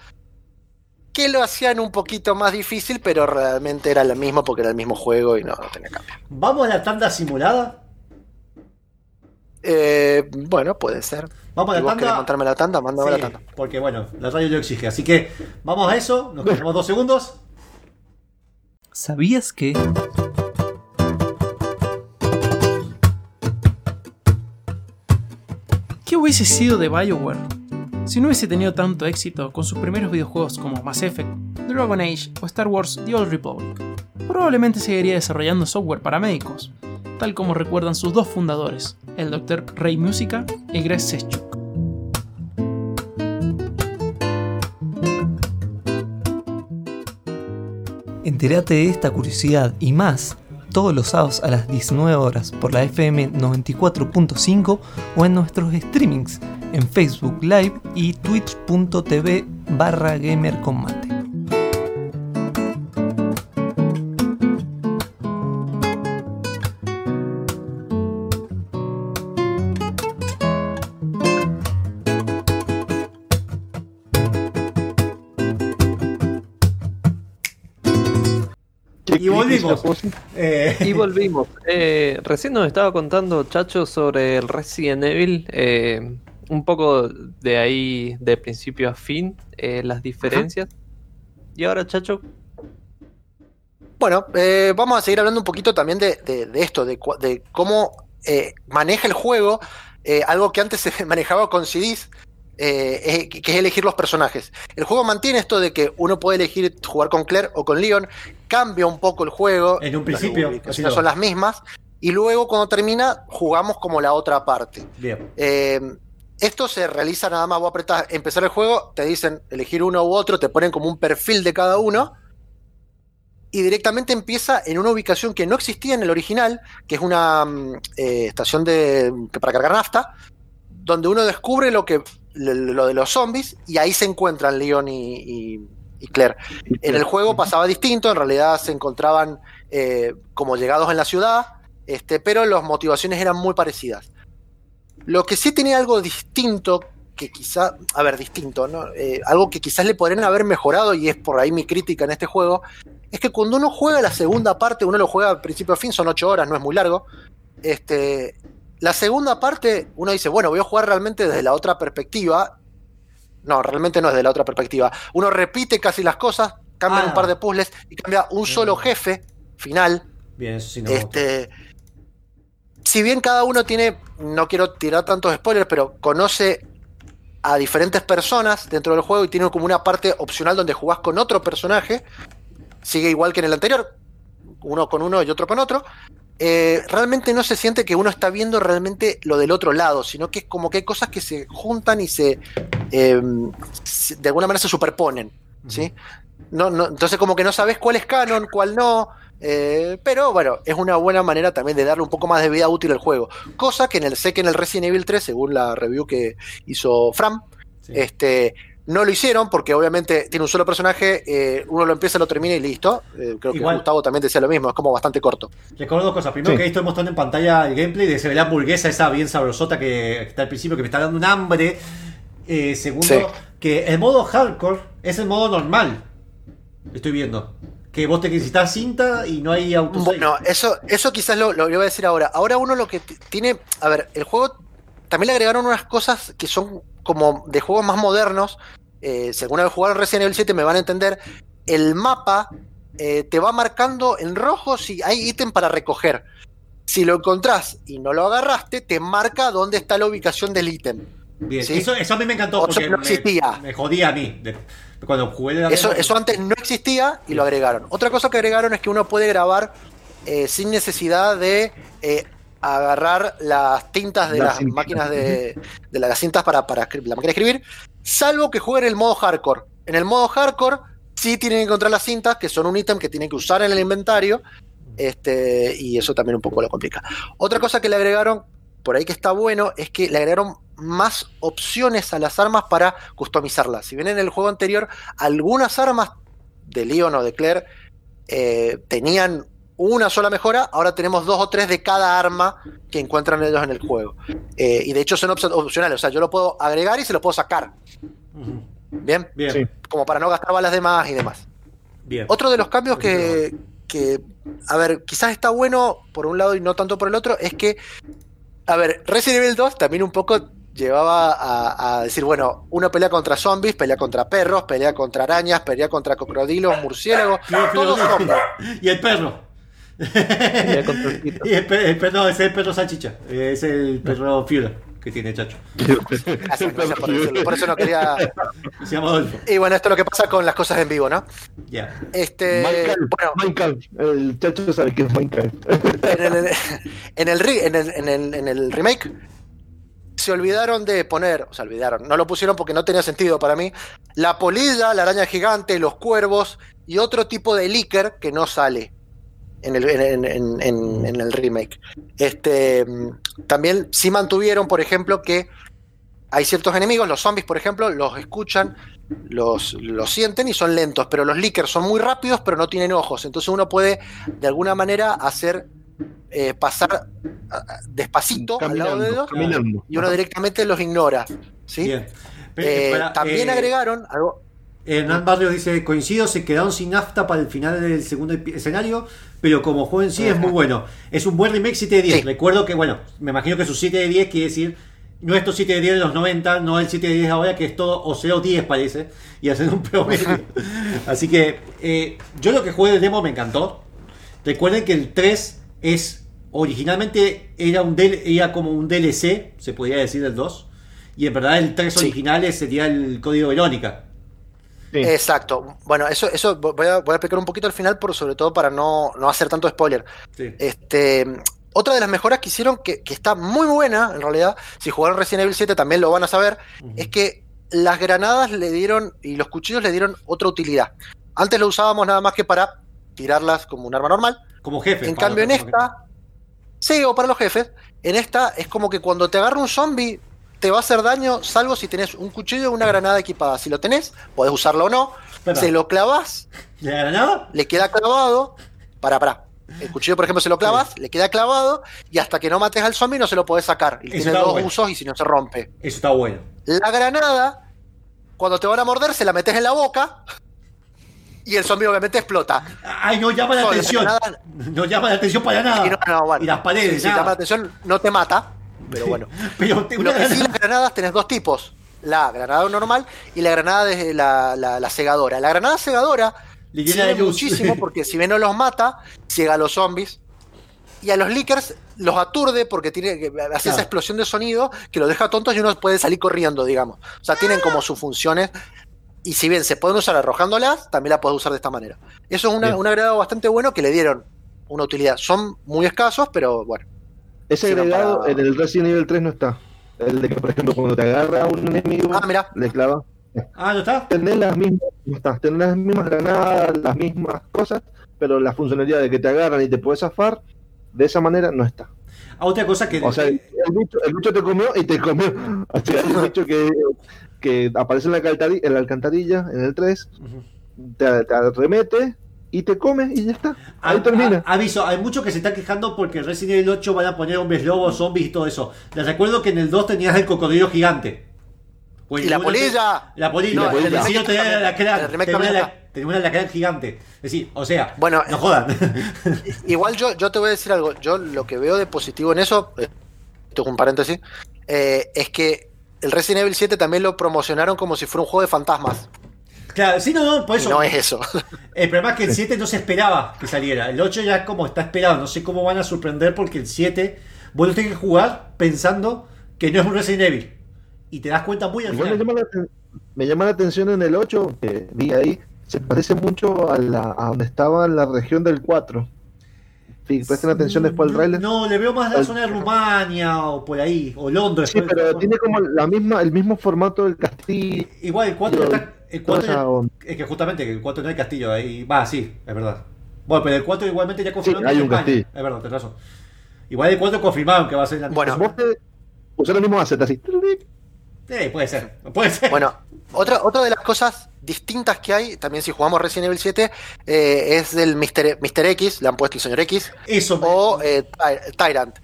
que lo hacían un poquito más difícil, pero realmente era lo mismo porque era el mismo juego y no, no tenía cambio. ¿Vamos a la tanda simulada? Eh, bueno, puede ser. Vamos a la tanda. montarme la tanda, mándame Sí, la tanda. Porque bueno, la radio lo exige. Así que vamos a eso. Nos quedamos dos segundos. ¿Sabías que? ¿Qué hubiese sido de BioWare si no hubiese tenido tanto éxito con sus primeros videojuegos como Mass Effect, Dragon Age o Star Wars The Old Republic? Probablemente seguiría desarrollando software para médicos, tal como recuerdan sus dos fundadores, el Dr. Ray Musica y Greg Sechuk. Entérate de esta curiosidad y más todos los sábados a las 19 horas por la FM 94.5 o en nuestros streamings en Facebook Live y twitch.tv barra gamercombate. Y volvimos. Eh, Y volvimos. Eh, recién nos estaba contando Chacho sobre el Resident Evil. eh, un poco de ahí, de principio a fin, eh, las diferencias. Y ahora, Chacho, Bueno, eh, vamos a seguir hablando un poquito también de, de- de esto, de, cua- de cómo eh, maneja el juego, eh, algo que antes *laughs* se manejaba con CDs, eh, que es elegir los personajes. El juego mantiene esto de que uno puede elegir jugar con Claire o con Leon, cambia un poco el juego, En un principio, así son las mismas, y luego cuando termina jugamos como la otra parte. Bien. Eh, esto se realiza nada más, vos apretás empezar el juego, te dicen elegir uno u otro, te ponen como un perfil de cada uno y directamente empieza en una ubicación que no existía en el original, que es una mm, eh, estación de, para cargar nafta, donde uno descubre lo, que, lo, lo de los zombies y ahí se encuentran Leon y, y- y Claire. En el juego pasaba distinto, en realidad se encontraban eh, como llegados en la ciudad, este, pero las motivaciones eran muy parecidas. Lo que sí tenía algo distinto, que quizá, a ver, distinto, ¿no? Eh, algo que quizás le podrían haber mejorado, y es por ahí mi crítica en este juego, es que cuando uno juega la segunda parte, uno lo juega al principio a fin, son ocho horas, no es muy largo. Este, la segunda parte, uno dice, bueno, voy a jugar realmente desde la otra perspectiva. No, realmente no es de la otra perspectiva. Uno repite casi las cosas, cambia Ah. un par de puzzles y cambia un solo jefe final. Bien, eso sí no gustó. Si bien cada uno tiene, no quiero tirar tantos spoilers, pero conoce a diferentes personas dentro del juego y tiene como una parte opcional donde jugás con otro personaje, sigue igual que en el anterior, uno con uno y otro con otro. eh, realmente no se siente que uno está viendo realmente lo del otro lado, sino que es como que hay cosas que se juntan y se, eh, de alguna manera se superponen. ¿sí? No, no, entonces como que no sabes cuál es canon, cuál no. Eh, pero bueno, es una buena manera también de darle un poco más de vida útil al juego. Cosa que en el sé que en el Resident Evil 3, según la review que hizo Fram, este, no lo hicieron porque obviamente tiene un solo personaje, eh, uno lo empieza, lo termina y listo. Eh, creo Igual. que Gustavo también decía lo mismo, es como bastante corto. Recuerdo dos cosas. Primero Sí. que ahí estoy mostrando en pantalla el gameplay de se ve la hamburguesa esa bien sabrosota que está al principio, que me está dando un hambre. Eh, segundo, Sí. que el modo hardcore es el modo normal. Estoy viendo. Que vos te necesitas cinta y no hay auto Bueno, eso, eso quizás lo, lo, lo voy a decir ahora. Ahora uno lo que tiene, a ver, el juego también le agregaron unas cosas que son como de juegos más modernos. Eh, si alguna vez jugaron Resident Evil 7 me van a entender. El mapa eh, te va marcando en rojo si hay ítem para recoger. Si lo encontrás y no lo agarraste, te marca dónde está la ubicación del ítem. Bien, ¿sí? eso, eso a mí me encantó porque no me- existía. Me, jodía a mí. de- cuando jugué la Eso, demo- eso antes no existía y lo agregaron. Otra cosa que agregaron es que uno puede grabar eh, sin necesidad de eh, agarrar las tintas de Las las cintas. máquinas de, de las cintas para, para la máquina de escribir, salvo que jueguen el modo hardcore. En el modo hardcore sí tienen que encontrar las cintas, que son un ítem que tienen que usar en el inventario, este, y eso también un poco lo complica. Otra cosa que le agregaron, por ahí que está bueno, es que le agregaron más opciones a las armas para customizarlas. Si bien en el juego anterior algunas armas de Leon o de Claire eh, tenían una sola mejora, ahora tenemos dos o tres de cada arma que encuentran ellos en el juego. Eh, y de hecho son opcio- opcionales, o sea, yo lo puedo agregar y se lo puedo sacar. Bien, Bien, Sí. como para no gastar balas de más y demás. bien. Otro de los cambios que, que, a ver, quizás está bueno por un lado y no tanto por el otro, es que, a ver, Resident Evil 2 también un poco llevaba a, a decir, bueno, uno pelea contra zombies, pelea contra perros, pelea contra arañas, pelea contra cocodrilos, murciélagos, *laughs* todos zombies. *laughs* y el perro. *laughs* Y el, pe- el perro, no, ese es el perro salchicha. Es el perro Führer que tiene Chacho. Así, no sé por, decirlo, por eso no quería... Se llama Adolfo. Y bueno, esto es lo que pasa con las cosas en vivo, ¿no? Ya. Este, Minecraft, bueno, Minecraft. El chacho sabe que es Minecraft. en el, en el, re- en el- en el- en el remake se olvidaron de poner, o se olvidaron, no lo pusieron porque no tenía sentido para mí, la polilla, la araña gigante, los cuervos y otro tipo de líquer que no sale en el, en, en- el remake. Este, también sí mantuvieron, por ejemplo, que hay ciertos enemigos, los zombies, por ejemplo, los escuchan, los, los sienten y son lentos, pero los líquers son muy rápidos, pero no tienen ojos. Entonces uno puede, de alguna manera, hacer eh, pasar despacito al lado de ellos caminando. y uno directamente los ignora. ¿sí? Pe- Eh, espera, también eh, agregaron algo. Hernán Barrios dice, coincido, se quedaron sin nafta para el final del segundo escenario, pero como juego en sí es muy bueno. Es un buen remake 7 de 10. Sí. Recuerdo que, bueno, me imagino que su 7 de 10 quiere decir, no estos 7 de 10 de los 90, no el 7 de 10 ahora, que es todo o 0 10 parece, y hacen un promedio. *laughs* Así que eh, yo lo que jugué del demo me encantó. Recuerden que el 3 es, originalmente era, un del- era como un DLC, se podría decir del 2. Y en verdad el 3 Sí. original sería el código Verónica. Sí. Exacto. Bueno, eso, eso voy a, voy a explicar un poquito al final, por sobre todo para no, no hacer tanto spoiler. Sí. Este, otra de las mejoras que hicieron, que, que está muy buena, en realidad, si jugaron Resident Evil 7 también lo van a saber, es que las granadas le dieron, y los cuchillos le dieron otra utilidad. Antes lo usábamos nada más que para tirarlas como un arma normal. Como jefe. En cambio, en esta, sí, o para los jefes, en esta es como que cuando te agarra un zombie, te va a hacer daño, salvo si tenés un cuchillo o una granada equipada. Si lo tenés, podés usarlo o no. Se lo clavas, ¿De la granada? le queda clavado. Para, para. El cuchillo, por ejemplo, se lo clavas, le queda clavado y hasta que no mates al zombie no se lo podés sacar. Y tiene dos bueno. usos y si no se rompe. Eso está bueno. La granada, cuando te van a morder, se la metes en la boca y el zombie obviamente explota. Ay, no llama la atención. No llama la atención para nada. Y, no, no, bueno, Y las paredes, si, si nada. llama la atención, no te mata, pero bueno. *laughs* Pero te- Lo que sí, las granadas tenés dos tipos. La granada normal y la granada de la, la- la segadora. La granada segadora Le llena de sirve luz. muchísimo porque si bien no los mata, ciega a los zombies. Y a los leakers los aturde porque tiene que hace Claro. esa explosión de sonido que los deja tontos y uno puede salir corriendo, digamos. O sea, tienen como sus funciones. Y si bien se pueden usar arrojándolas, también la puedes usar de esta manera. Eso es una- un agregado bastante bueno que le dieron una utilidad. Son muy escasos, pero bueno. Ese agregado para- en el Resident Evil 3 no está. El de que, por ejemplo, cuando te agarra un enemigo, Ah, mira. le clava. Ah, ¿no está? Tenés las mismas, no está, tenés las mismas granadas, las mismas cosas, pero la funcionalidad de que te agarran y te puedes zafar, de esa manera no está. Ah, otra cosa que. O sea, el bicho, el bicho te comió y te comió. *laughs* O sea, el bicho que, que aparece en la, en la alcantarilla, en el 3, Ujú. te, te arremete y te come y ya está. Ahí Ah, termina. ah, aviso, hay muchos que se están quejando porque en Resident Evil 8 van a poner hombres lobos, zombies y todo eso. Les recuerdo que en el 2 tenías el cocodrilo gigante. ¡Y la te- polilla! La polilla. No, en en el tenía la Tenía una, tenía una gigante. Es decir, o sea, Bueno, no jodan. *laughs* Igual yo, yo te voy a decir algo. Yo lo que veo de positivo en eso, eh, esto es un paréntesis, eh, es que el Resident Evil 7 también lo promocionaron como si fuera un juego de fantasmas. claro, sí, no, no, por Y eso. no es eso. *laughs* El problema es que el 7 no se esperaba que saliera. El 8 ya como está esperado. No sé cómo van a sorprender porque el 7 vos lo tenés que jugar pensando que no es un Resident Evil. Y te das cuenta muy al me final. llama, la, aten- me llama la atención en el 8, que vi ahí, se parece mucho a, la, a donde estaba en la región del 4. Sí, presten atención después al trailer. No, le veo más la Al- zona de Rumania o por ahí. O Londres. Sí, pero tiene como la misma, el mismo formato del castillo. Igual el 4 Pero- está. El toda 4 esa ya- onda. es que justamente el 4 no hay castillo ahí. Va, sí, es verdad. Bueno, pero el 4 igualmente ya confirmaron hay que es un España. castillo. Es verdad, tenés razón. Igual el 4 confirmaron que va a ser la Bueno, Vos te, Usaron el mismo asset así. Sí, puede ser. Puede ser. Bueno, otra, otra de las cosas distintas que hay, también si jugamos Resident Evil 7, eh, es del Mr. Mr. X, le han puesto el señor X, Eso. o eh, Ty- Tyrant.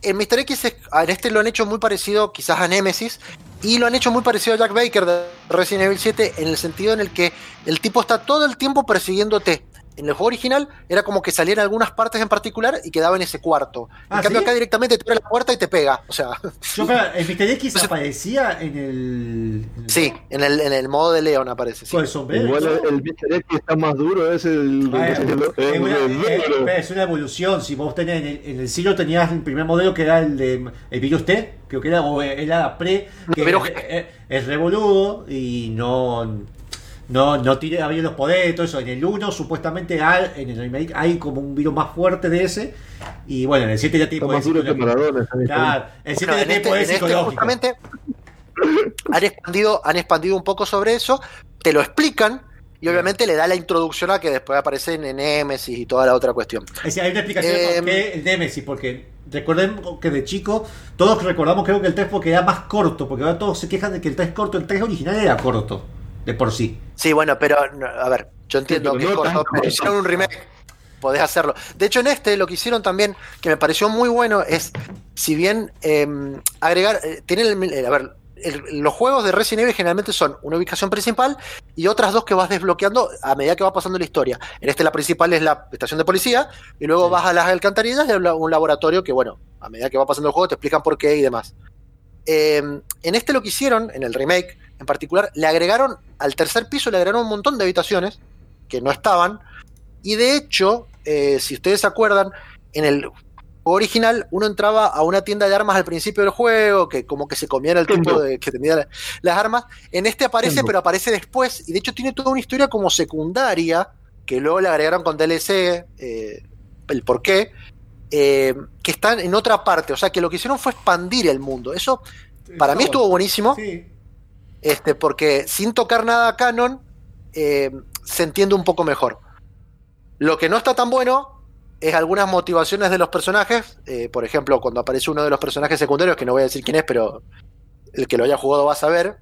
En Mr. X, es- en este lo han hecho muy parecido quizás a Nemesis, y lo han hecho muy parecido a Jack Baker de Resident Evil 7, en el sentido en el que el tipo está todo el tiempo persiguiéndote. En el juego original era como que salía en algunas partes en particular y quedaba en ese cuarto. En ¿Ah, cambio sí? acá directamente te abre la puerta y te pega. O sea, Yo, pero, ¿el Mr. X aparecía en el. en el- sí, en el, en el modo de Leon aparece. sí. Con el sombrero. Igual el, Mr. X está más duro, es el. El- es, una, es- evolución. Si vos tenés en el, en el Zero tenías el primer modelo que era el de el Virus T, creo que era, o era pre, que Virus es, es- es revoludo y no, no, no tira bien los poderes, todo eso. En el 1 supuestamente hay, en el remake hay como un virus más fuerte de ese. Y bueno, en el 7 ya tiene. Maradona. X. Claro, el 7 Bueno, ya en tiene este, poderes en este psicológicos. justamente han expandido, han expandido un poco sobre eso, te lo explican y obviamente le da la introducción a que después aparecen en Nemesis y toda la otra cuestión. Es decir, hay una explicación de Em, por qué el Nemesis, porque recuerden que de chico todos recordamos creo que el 3 porque era más corto, porque ahora todos se quejan de que el 3 es corto, el 3 original era corto, de por sí. Sí, bueno, pero no, a ver, yo entiendo que es no corto, pero hicieron un remake, podés hacerlo. De hecho, en este lo que hicieron también, que me pareció muy bueno, es, si bien eh, agregar, eh, tienen el, el- a ver, el- los juegos de Resident Evil generalmente son una ubicación principal y otras dos que vas desbloqueando a medida que va pasando la historia. En este la principal es la estación de policía y luego vas a las alcantarillas y a un laboratorio que, bueno, a medida que va pasando el juego te explican por qué y demás. Eh, en este lo que hicieron, en el remake en particular, le agregaron al tercer piso, le agregaron un montón de habitaciones que no estaban. Y de hecho, eh, si ustedes se acuerdan, en el juego original uno entraba a una tienda de armas al principio del juego, que como que se comiera el tipo Kendo. de, que tenía la- las armas. En este aparece, pero aparece después. Y de hecho tiene toda una historia como secundaria, que luego le agregaron con DLC, eh, el por qué. eh, que están en otra parte, o sea que lo que hicieron fue expandir el mundo. Eso para mí estuvo buenísimo. Sí. Este, porque sin tocar nada canon, eh, se entiende un poco mejor. Lo que no está tan bueno es algunas motivaciones de los personajes. eh, por ejemplo, cuando aparece uno de los personajes secundarios, que no voy a decir quién es, pero el que lo haya jugado va a saber.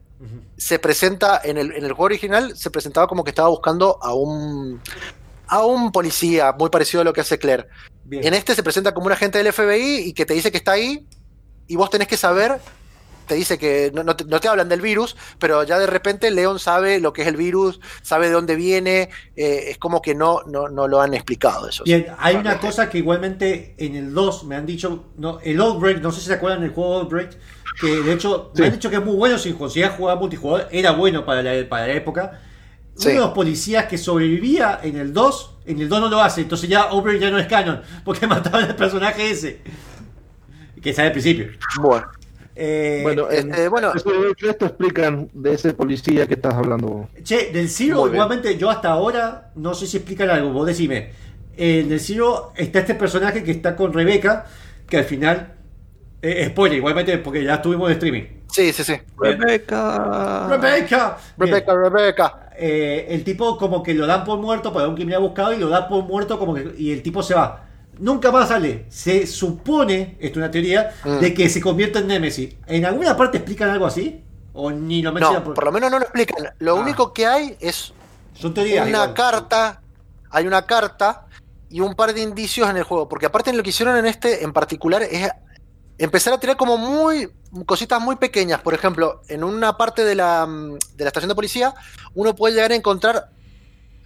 Se presenta en el, en el juego original, se presentaba como que estaba buscando a un a un policía, muy parecido a lo que hace Claire. Bien. En este se presenta como un agente del FBI y que te dice que está ahí y vos tenés que saber, te dice que no, no te, no te hablan del virus, pero ya de repente Leon sabe lo que es el virus, sabe de dónde viene, eh, es como que no, no, no lo han explicado eso. Bien, hay una cosa que igualmente en el 2 me han dicho, no, el Outbreak, no sé si se acuerdan del juego Outbreak, que de hecho Sí. me han dicho que es muy bueno si conseguías jugar multijugador, era bueno para la, para la época. Sí. Uno de los policías que sobrevivía en el 2, en el 2 no lo hace, entonces ya Outbreak ya no es canon, porque *laughs* mataban al personaje ese. Que sale al principio. Bueno, Eh, Bueno, en este, bueno, esto explican de ese policía que estás hablando. vos. Che, del bien. igualmente, yo hasta ahora, no sé si explican algo, vos decime. En el Zero está este personaje que está con Rebeca, que al final. Eh, spoiler, igualmente, porque ya estuvimos de streaming. sí, sí, sí. Rebeca. ¡Rebeca! Bien. Rebeca, Rebeca. Eh, el tipo, como que lo dan por muerto para un criminal buscado y lo dan por muerto, como que. Y el tipo se va. Nunca más sale. Se supone, esto es una teoría, Mm. de que se convierte en Nemesis. ¿En alguna parte explican algo así? ¿O ni lo mencionan? No, por lo menos no lo explican. Lo Ah. único que hay es Son teorías. una igual. carta, hay una carta y un par de indicios en el juego, porque aparte lo que hicieron en este en particular es empezar a tirar como muy cositas muy pequeñas, por ejemplo, en una parte de la, mm, de la estación de policía, uno puede llegar a encontrar,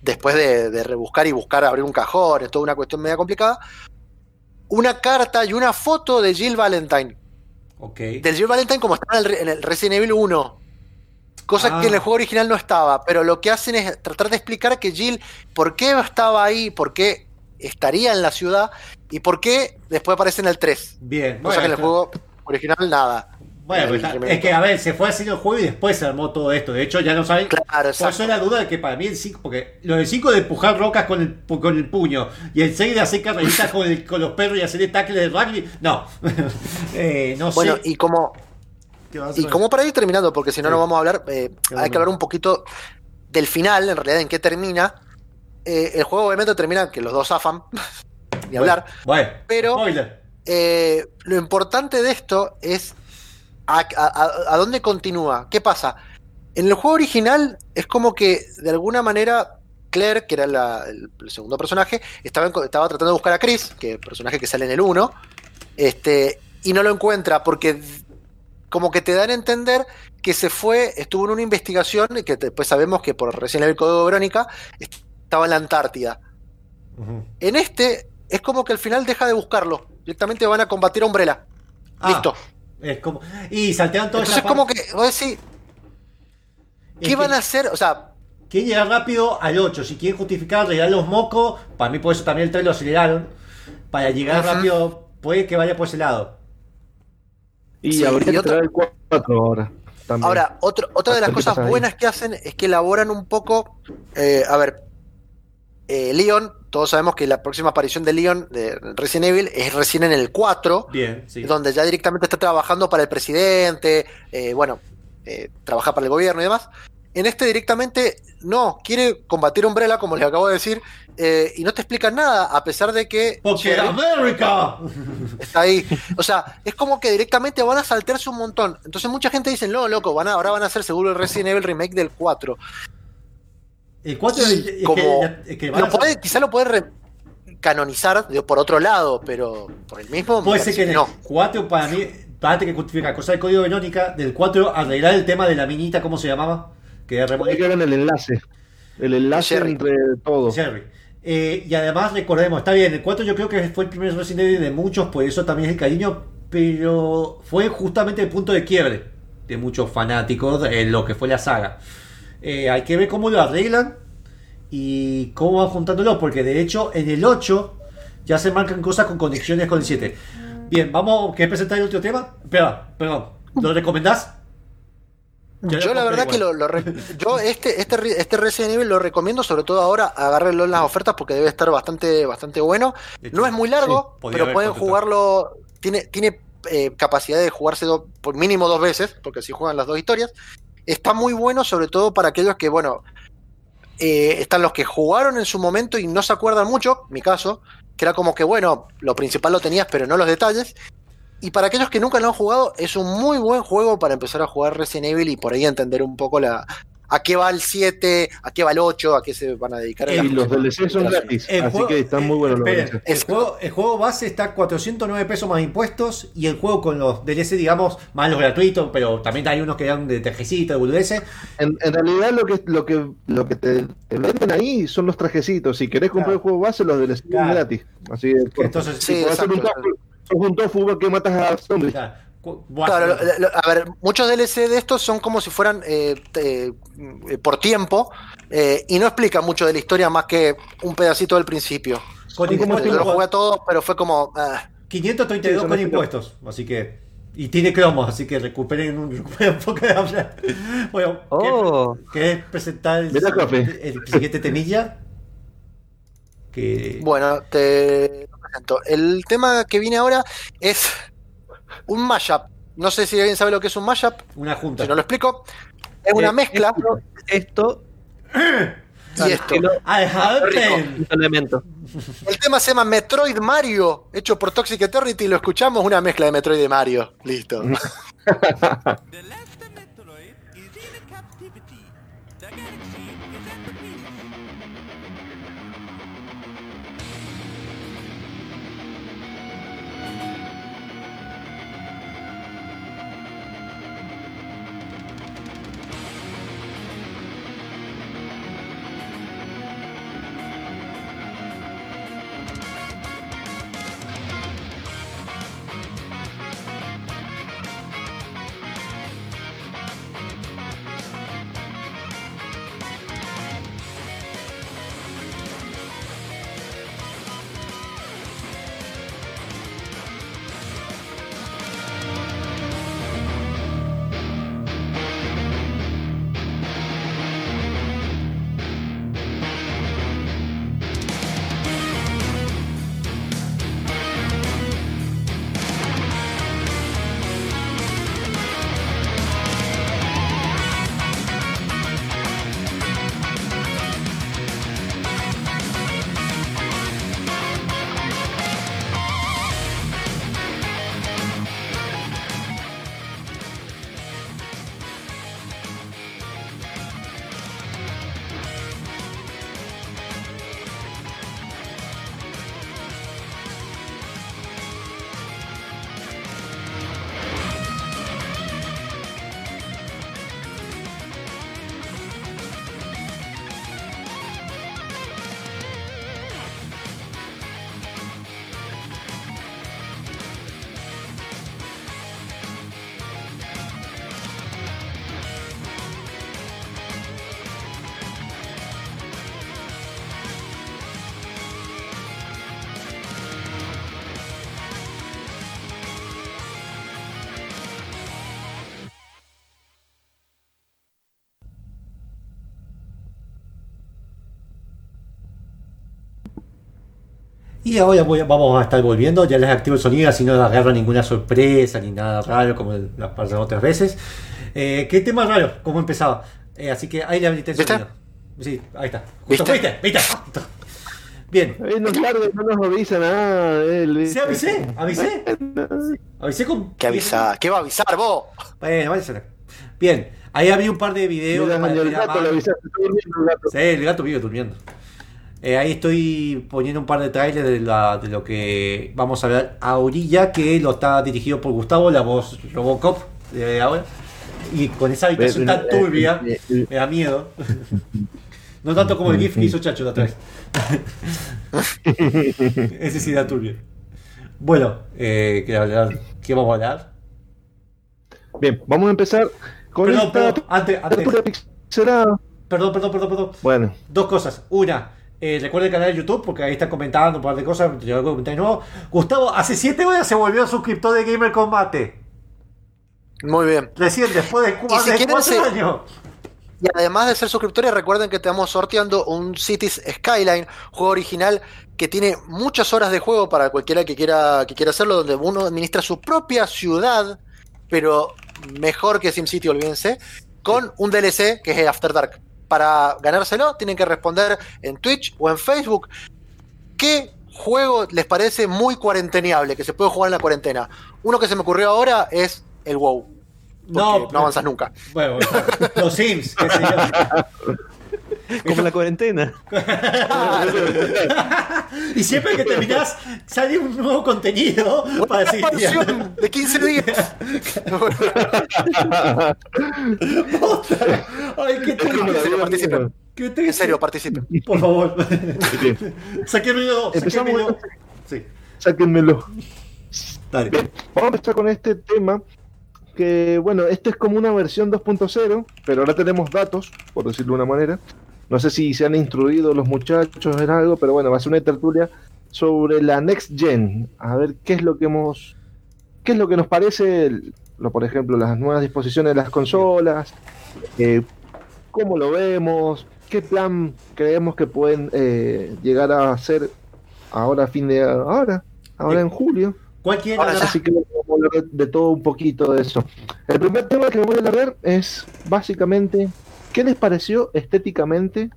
después de, de rebuscar y buscar abrir un cajón, es toda una cuestión media complicada, una carta y una foto de Jill Valentine, Ok. del Jill Valentine como está en el, en el Resident Evil 1. Cosa Ah. que en el juego original no estaba, pero lo que hacen es tratar de explicar que Jill, por qué estaba ahí, por qué estaría en la ciudad y por qué después aparece en el 3. Bien. Cosa que en el juego original nada. Bueno, En pues está- es que a ver, se fue haciendo el juego y después se armó todo esto. De hecho, ya no saben. Claro, Por eso la duda de que para mí el 5, porque lo del 5 de empujar rocas con el, con el puño y el 6 de hacer carreritas *laughs* con, el- con los perros y hacer tackle de rugby, no. *laughs* Eh, no Bueno, sé. y como Y como para ir terminando, porque si no, Sí. no vamos a hablar, eh, hay que hablar un poquito del final, en realidad, en qué termina. Eh, el juego obviamente termina que los dos zafan, *laughs* ni hablar. Bueno, Pero- spoiler. Eh, lo importante de esto es ¿A, a- a dónde continúa? ¿Qué pasa? En el juego original es como que de alguna manera Claire, que era la- el, el segundo personaje, estaba, en- estaba tratando de buscar a Chris, que es el personaje que sale en el 1, este, y no lo encuentra porque como que te dan a entender que se fue, estuvo en una investigación y que después sabemos que por recién el código de Verónica estaba en la Antártida. En este es como que al final deja de buscarlo. Directamente van a combatir a Umbrella. Listo. Es como. Y saltean todas Entonces esas como que vos decís, ¿qué van a hacer? O sea, Quieren llegar rápido al 8. Si quieren justificar, arreglar los mocos. Para mí, por eso también el 3 lo aceleraron. Para llegar rápido, puede que vaya por ese lado. Y Sí, habría y que otra- traer el 4 ahora. También. Ahora, otro- otra de las cosas ahí. buenas que hacen es que elaboran un poco. eh, a ver, eh, Leon, todos sabemos que la próxima aparición de Leon de Resident Evil es recién en el 4, Bien, sí. donde ya directamente está trabajando para el presidente, eh, bueno, eh, trabaja para el gobierno y demás. En este directamente no, quiere combatir Umbrella, como les acabo de decir, eh, y no te explican nada, a pesar de que. Porque América. *laughs* está ahí. O sea, es como que directamente van a saltearse un montón. Entonces mucha gente dice, no, loco, van a, ahora van a hacer seguro el Resident Evil Remake del 4. El 4 es, es como que, es que lo a- puede, quizá lo puede re- canonizar digo, por otro lado, pero por el mismo. Puede ser que en el 4 para mí, para que justificar cosa del código de Verónica, del 4 arreglar el tema de la minita, ¿cómo se llamaba? Que era Hay que ver el enlace. El enlace Jerry. entre. Jerry. Eh, y además recordemos, está bien, el 4 yo creo que fue el primer Resident Evil de muchos, por eso también es el cariño, pero fue justamente el punto de quiebre de muchos fanáticos en lo que fue la saga. Eh, hay que ver cómo lo arreglan y cómo van juntándolo, porque de hecho en el 8 ya se marcan cosas con conexiones con el 7. Bien, vamos, ¿querés presentar el otro tema? Espera, perdón, ¿lo recomendás? Yo la verdad que lo, lo re- yo este, este, este Resident Evil lo recomiendo, sobre todo ahora, agárrenlo en las ofertas porque debe estar bastante, bastante bueno. Hecho, No es muy largo, sí, pero pueden jugarlo. Tiene, tiene eh, capacidad de jugarse do- por mínimo dos veces, porque si juegan las dos historias. Está muy bueno, sobre todo para aquellos que, bueno, eh, están los que jugaron en su momento y no se acuerdan mucho, mi caso, que era como que, bueno, lo principal lo tenías, pero no los detalles. Y para aquellos que nunca lo han jugado, es un muy buen juego para empezar a jugar Resident Evil y por ahí entender un poco la a qué va el 7, a qué va el 8, a qué se van a dedicar Y los DLC son gratis. El Así juego- que están muy buenos los el, juego, el juego base está 409 pesos más impuestos y el juego con los DLC, digamos, más los gratuitos, pero también hay unos que dan de trajecito, de boludeces. En, en realidad lo que lo que lo que te, te venden ahí son los trajecitos. Si querés comprar Claro. el juego base, los DLC son Claro. gratis. Así de. Entonces, Sí, Si podés hacer un exacto. tofu, sos un tofu que matas a zombies. Claro, Claro, lo- lo- a ver, muchos DLC de estos son como si fueran eh, eh, por tiempo eh, y no explican mucho de la historia más que un pedacito del principio. con como Yo impuestos, lo jugué a todos, pero fue como. ah, 532 Sí, son con impuestos, así que. Y tiene cromos, así que recuperen un, *laughs* recuperen un poco de habla. Bueno, Oh. ¿qué- ¿querés presentar el, siguiente temilla? Que. Bueno, te lo presento. El tema que viene ahora es un mashup. No sé si alguien sabe lo que es un mashup. Una junta. Si no lo explico, es una Eh, mezcla. Esto Y esto. lo- I Rico. elemento. El tema se llama Metroid Mario, hecho por Toxic Eternity. Lo escuchamos, una mezcla de Metroid y Mario. Listo. *laughs* Y ahora voy a- vamos a estar volviendo, ya les activo el sonido, así no agarro ninguna sorpresa ni nada raro como las pasadas otras veces. Eh, ¿Qué tema raro? ¿Cómo empezaba? Eh, así que ahí le habilité el ¿Viste? sonido. Sí, ahí está. Justo, ¿Viste? ¿Viste? ¿Viste? Bien. No, claro, no nos avisa nada. Él, ¿Sí avisé? ¿Avisé? Avisé con... ¿Qué avisa? ¿Qué va a avisar vos? Bueno, vale, será. Bien, ahí había un par de videos. Mira, para el a gato, mano. avisaste, está durmiendo el gato. Sí, el gato vive durmiendo. Eh, ahí estoy poniendo un par de trailers de, la- de lo que vamos a ver ahorita, que lo está dirigido por Gustavo, la voz Robocop de ahora. Y con esa habitación tan Eh, turbia, eh, eh, me da miedo. *laughs* No tanto como el GIF que hizo Chacho la otra vez. *laughs* Ese sí da turbio. Bueno, eh, ¿qué, hablar? ¿qué vamos a hablar? Bien, vamos a empezar con Perdón, esta perdón, antes, antes. pixelada. Perdón, perdón, perdón, perdón. Bueno, Dos cosas. Una, eh, recuerda el canal de YouTube porque ahí está comentando un par de cosas. Te voy a comentar de nuevo. Gustavo, hace 7 horas se volvió suscriptor de Gamer Combate. Muy bien. Recién, después de, cu- Y si de quieren 4 se- años. Y además de ser suscriptores, recuerden que estamos sorteando un Cities Skyline, juego original que tiene muchas horas de juego para cualquiera que quiera, que quiera hacerlo, donde uno administra su propia ciudad, pero mejor que SimCity, olvídense, con un DLC que es After Dark. Para ganárselo, tienen que responder en Twitch o en Facebook qué juego les parece muy cuarenteneable, que se puede jugar en la cuarentena. Uno que se me ocurrió ahora es el WoW. No, No avanzas nunca. Bueno, los Sims, qué sé yo. *laughs* *laughs* Como la cuarentena. *laughs* y siempre que terminás, sale un nuevo contenido para seguir de 15 días. *laughs* Ay, qué misma. Qué En triste. serio, participen. Por favor. Sáquenmelo, Empezamos sáquenmelo. Sí, sáquenmelo. dale. Vamos a empezar con este tema. Que bueno, este es como una versión 2.0, pero ahora tenemos datos, por decirlo de una manera. No sé si se han instruido los muchachos en algo, pero bueno, va a ser una tertulia sobre la Next Gen. A ver qué es lo que hemos. ¿Qué es lo que nos parece, lo, por ejemplo, las nuevas disposiciones de las consolas? eh, ¿Cómo lo vemos? ¿Qué plan creemos que pueden eh, llegar a ser ahora a fin de ahora? Ahora en julio. Cualquiera. Ahora. Así que vamos a hablar de todo un poquito de eso. El primer tema que voy a hablar es básicamente qué les pareció estéticamente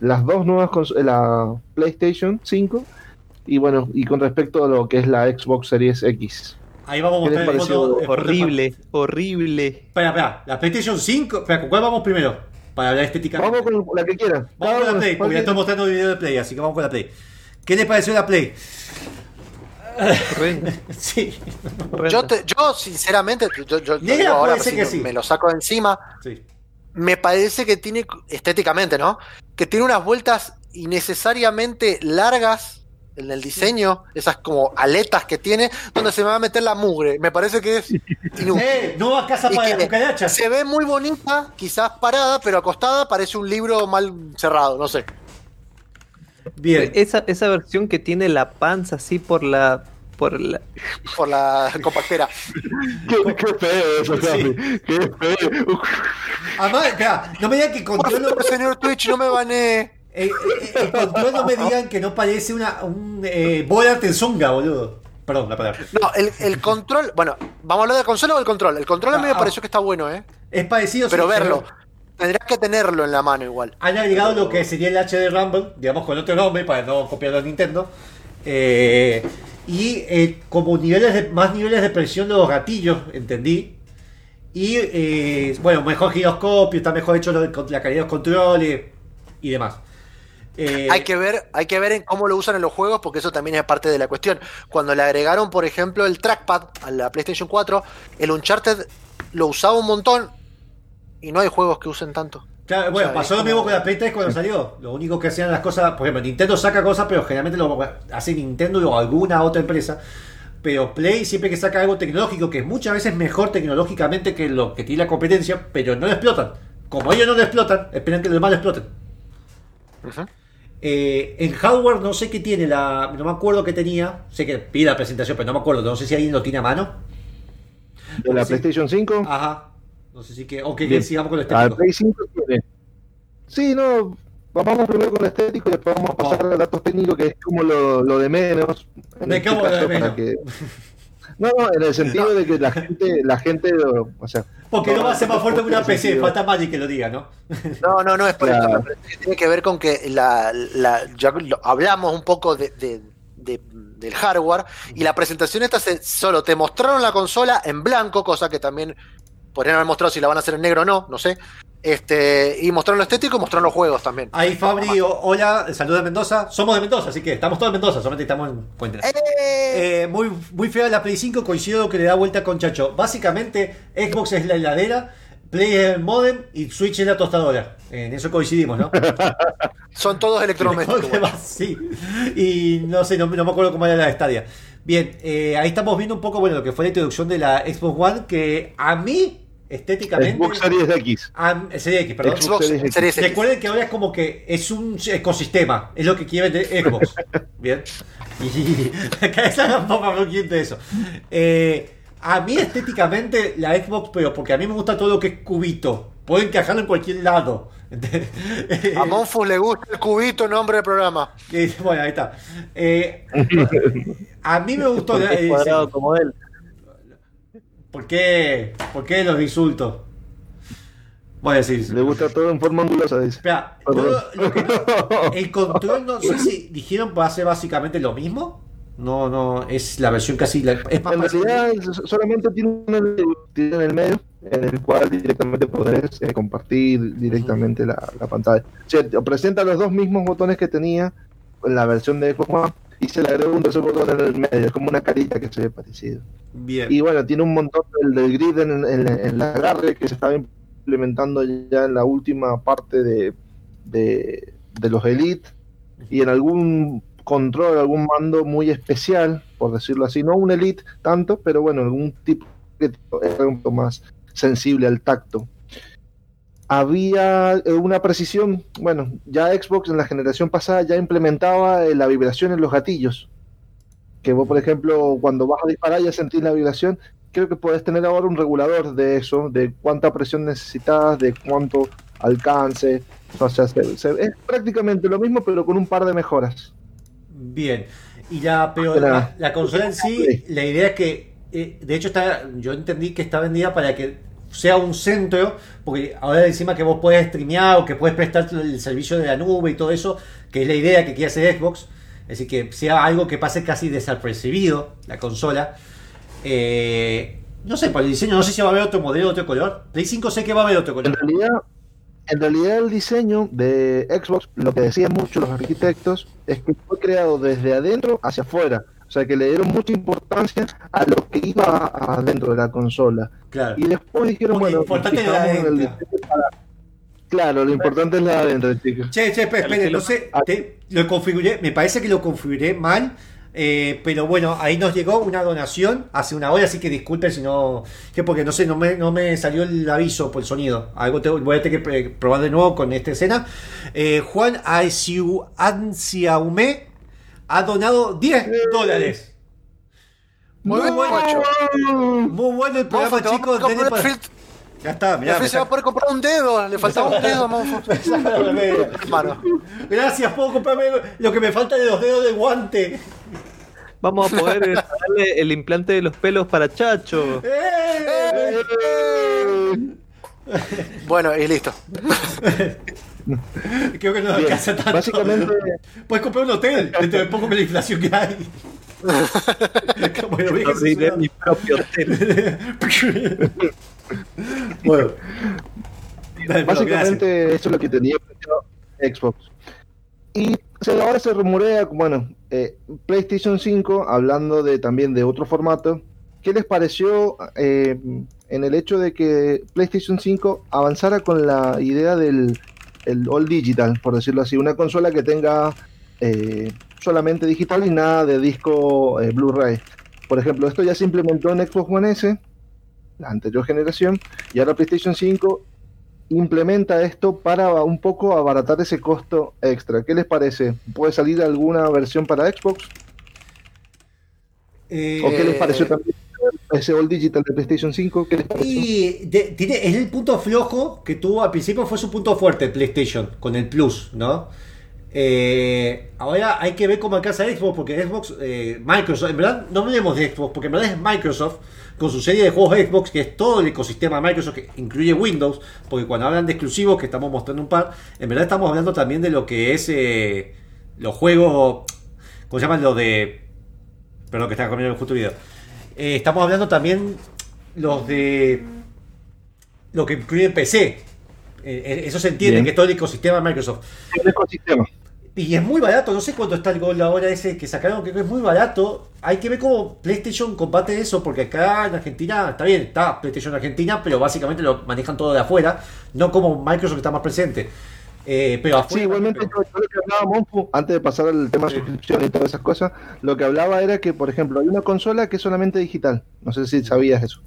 las dos nuevas la PlayStation 5 y bueno, y con respecto a lo que es la Xbox Series X. Ahí vamos a ¿Qué les mostrar el pareció? foto. Horrible, horrible. Espera, espera. La PlayStation 5. Espera, ¿con cuál vamos primero? Para hablar estéticamente. Vamos con la que quieran. Vamos Cada con la Play, porque ya estoy mostrando el video de Play, así que vamos con la Play. ¿Qué les pareció la Play? *laughs* Sí. Yo, te- yo sinceramente, yo, yo- yo ahora si que no- sí. me lo saco de encima, sí. Me parece que tiene, estéticamente, ¿no? Que tiene unas vueltas innecesariamente largas en el diseño, esas como aletas que tiene, donde se me va a meter la mugre. Me parece que es *laughs* inútil. ¡Eh! No a casa para se ve muy bonita, quizás parada, pero acostada parece un libro mal cerrado, no sé. Bien. Esa, esa versión que tiene la panza así por la. Por la. Por la compactera. *laughs* Qué, qué feo eso, Sí. Qué feo. Además, espera, no me digan que Por control, favor, señor Twitch, no me bané. eh, eh, el control no me digan que no parece una, un eh, bola tenzunga, boludo. Perdón, la palabra. No, el, el control. Bueno, ¿vamos a hablar del control o del control? El control a mí me Ah, pareció que está bueno, ¿eh? Es parecido, Pero sí, verlo. Tendrás que tenerlo en la mano igual. Han agregado lo que sería el HD Rumble, digamos con otro nombre para no copiarlo a Nintendo. Eh, y eh, como niveles de, más niveles de presión de los gatillos, entendí. Y eh, bueno, mejor giroscopio, está mejor hecho la calidad de los controles y demás. Eh, Hay que ver, hay que ver en cómo lo usan en los juegos, porque eso también es parte de la cuestión. Cuando le agregaron, por ejemplo, el trackpad a la PlayStation 4, el Uncharted lo usaba un montón y no hay juegos que usen tanto. Claro, bueno, O sea, pasó lo mismo con la Play 3 cuando salió. Lo único que hacían las cosas, por ejemplo, Nintendo saca cosas, pero generalmente lo hace Nintendo o alguna otra empresa. Pero Play siempre que saca algo tecnológico, que es muchas veces mejor tecnológicamente que lo que tiene la competencia, pero no lo explotan. Como ellos no lo explotan, esperan que los demás lo exploten. Eh, en hardware no sé qué tiene la. No me acuerdo qué tenía. Sé que pide la presentación, pero no me acuerdo. No sé si alguien lo tiene a mano. De la Sí. PlayStation 5. Ajá. No sé si que. O que Bien. sigamos con Ah, estético. Play 5 tiene. Sí, no. vamos primero con lo estético y después vamos a pasar a datos técnicos, que es como lo, lo de menos. en Me este acabo de caso, menos. que- No, no, en el sentido de que la gente, la gente, o sea, Porque no va a ser más fuerte que una PC, sentido. falta Magic que lo diga, ¿no? No, no, no es por Claro. que Tiene que ver con que la, la- ya hablamos un poco de, de- de- del hardware y la presentación esta se, solo te mostraron la consola en blanco, cosa que también podrían haber mostrado si la van a hacer en negro o no, no sé. Este, y mostraron lo estético y mostraron los juegos también. Ahí Fabri, o- hola, saludos de Mendoza. Somos de Mendoza, así que estamos todos en Mendoza, solamente estamos en Puente. Eh, muy, muy fea la Play 5, coincido que le da vuelta con Chacho. Básicamente, Xbox es la heladera, Play es el modem y Switch es la tostadora. En eso coincidimos, ¿no? *laughs* Son todos electrodomésticos. sí. Y no sé, no, no me acuerdo cómo era la de Stadia. Bien, eh, ahí estamos viendo un poco, bueno, lo que fue la introducción de la Xbox One, que a mí, estéticamente... Xbox Series X. a- Series X, perdón. Xbox Series X. Series X. Recuerden que ahora es como que es un ecosistema, es lo que quiere Xbox. *laughs* Bien. Y *laughs* acá cliente de eso. Eh, a mí estéticamente la Xbox, pero porque a mí me gusta todo lo que es cubito. Puedo encajarlo en cualquier lado. A Monfus le gusta el cubito, nombre del programa. Eh, *laughs* Bueno, ahí está. Eh, a mí me gustó. Eh, cuadrado sí. como él. ¿Por qué? ¿Por qué los insultos? Voy a decir. Le gusta todo en forma angulosa, dice. Espera, *laughs* el control no sé si dijeron va a ser básicamente lo mismo. No, no, es la versión casi. la- es más En realidad solamente tiene un tiene en el medio en el cual directamente podés eh, compartir directamente la, la pantalla. O sea, presenta los dos mismos botones que tenía en la versión de Xbox One y se le agrega un tercer botón en el medio, es como una carita que se ve parecido. Bien. Y bueno, tiene un montón del, del grid en, en, en la agarre que se estaba implementando ya en la última parte de, de, de los Elite y en algún control, algún mando muy especial, por decirlo así, no un Elite tanto, pero bueno, algún tipo que era un poco más sensible al tacto. Había eh, una precisión, bueno, ya Xbox en la generación pasada ya implementaba eh, la vibración en los gatillos. Que vos, por ejemplo, cuando vas a disparar ya sentís la vibración. Creo que podés tener ahora un regulador de eso, de cuánta presión necesitas, de cuánto alcance. O sea, se- se- es prácticamente lo mismo, pero con un par de mejoras. Bien. Y la, pero la consola en sí, la idea es que, eh, de hecho, está, yo entendí que está vendida para que sea un centro, porque ahora encima que vos puedes streamear o que puedes prestar el servicio de la nube y todo eso, que es la idea que quiere hacer Xbox, es decir, que sea algo que pase casi desapercibido la consola. Eh, no sé, por el diseño, no sé si va a haber otro modelo, otro color. Play 5 sé que va a haber otro En color. realidad, en realidad el diseño de Xbox, lo que decían mucho los arquitectos, es que fue creado desde adentro hacia afuera. O sea, que le dieron mucha importancia a lo que iba adentro de la consola. Claro. Y después dijeron, Porque bueno, lo importante es la en el para- Claro, lo importante es la de adentro, chicos. Che, che, espera, espera, no sé, te- lo configuré, me parece que lo configuré mal, eh, pero bueno, ahí nos llegó una donación hace una hora, así que disculpen si no, que porque no sé, no me, no me salió el aviso por el sonido, algo te- voy a tener que eh, probar de nuevo con esta escena. Eh, Juan Aisiu- Ansiaume ha donado 10 dólares. Muy, Muy bueno, muy bueno el programa, chicos. filtro. Ya está, mirá, me se va a poder comprar un dedo. Le faltaba un dedo. *laughs* Gracias, puedo comprarme lo que me falta de los dedos de guante. Vamos a poder eh, darle el implante de los pelos para Chacho. Bueno, y listo. *laughs* *laughs* Creo que no Bien, alcanza tanto. básicamente- *laughs* Puedes comprar un hotel *laughs* dentro de poco con la inflación que hay. bueno, mi propio hotel. bueno. Dale, Básicamente eso es lo que tenía Xbox. Y ahora se rumorea, bueno, eh, PlayStation 5, hablando de también de otro formato, ¿qué les pareció eh, en el hecho de que PlayStation 5 avanzara con la idea del el All Digital, por decirlo así, una consola que tenga eh, solamente digital y nada de disco eh, Blu-ray? Por ejemplo, esto ya se implementó en Xbox One S, la anterior generación, y ahora PlayStation 5 implementa esto para un poco abaratar ese costo extra. ¿Qué les parece? ¿Puede salir alguna versión para Xbox? Eh, ¿O qué les pareció también ese All Digital de PlayStation 5, ¿qué les? Y tiene, es el punto flojo que tuvo al principio, fue su punto fuerte PlayStation, con el Plus, ¿no? Eh, ahora hay que ver cómo alcanza Xbox, porque Xbox, eh, Microsoft, en verdad no hablemos de Xbox, porque en verdad es Microsoft con su serie de juegos Xbox, que es todo el ecosistema de Microsoft, que incluye Windows, porque cuando hablan de exclusivos, que estamos mostrando un par, en verdad estamos hablando también de lo que es eh, los juegos, ¿cómo se llaman? Lo de... Perdón que estaba comiendo justo el video. Eh, estamos hablando también los de lo que incluye PC. Eh, eh, eso se entiende, Bien. que es todo el ecosistema de Microsoft. El ecosistema. Y es muy barato, no sé cuánto está el gol ahora ese que sacaron, creo que es muy barato. Hay que ver cómo PlayStation combate eso, porque acá en Argentina, está bien, está PlayStation Argentina, pero básicamente lo manejan todo de afuera, no como Microsoft que está más presente. Eh, pero afuera. Sí, igualmente yo, yo lo que hablaba Monfu, antes de pasar al tema de suscripción y todas esas cosas, lo que hablaba era que, por ejemplo, hay una consola que es solamente digital. No sé si sabías eso.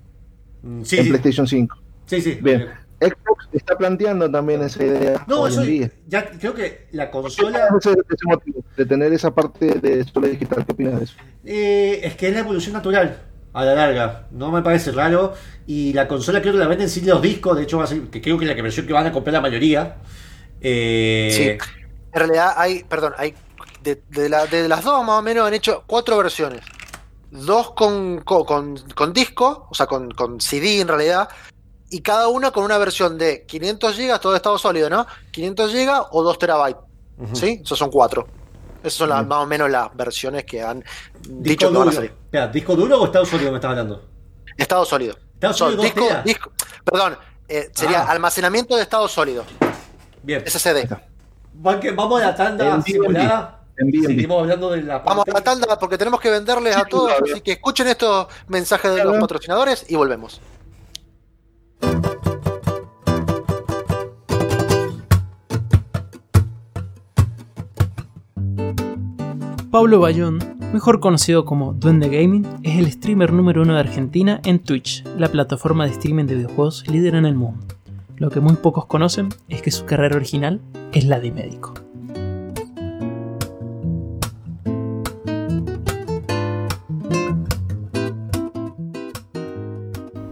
Mm, Sí, en sí. PlayStation 5. Sí, sí. Bien. Xbox está planteando también esa idea No, hoy eso en día. ya creo que la consola. Ese- ese motivo, de tener esa parte de solo digital. ¿Qué opinas de eso? Eh, es que es la evolución natural a la larga. No me parece raro. Y la consola creo que la venden sin los discos. De hecho, va a ser, que creo que es la versión que van a comprar la mayoría. Eh, Sí. En realidad hay, perdón, hay de, de la- de las dos más o menos han hecho cuatro versiones. Dos con, co- con, con disco, o sea, con, con CD en realidad, y cada una con una versión de 500 GB, todo estado sólido, ¿no? 500 GB o 2 terabytes. Ujú. ¿Sí? Esos son cuatro. Esas son las- más o menos las versiones que han ¿Disco dicho que van a salir. ¿Disco duro o estado sólido me estás hablando? Estado sólido. Estado sólido, disco, disco- perdón, eh, sería Ah. almacenamiento de estado sólido. Bien. SSD. Va que- Vamos a la tanda simulada. Seguimos hablando de la Vamos a la parte- tanda porque tenemos que venderles a todos, así que escuchen estos mensajes de los patrocinadores y volvemos. Pablo Bayón, mejor conocido como Duende Gaming, es el streamer número uno de Argentina en Twitch, la plataforma de streaming de videojuegos líder en el mundo. Lo que muy pocos conocen es que su carrera original es la de médico.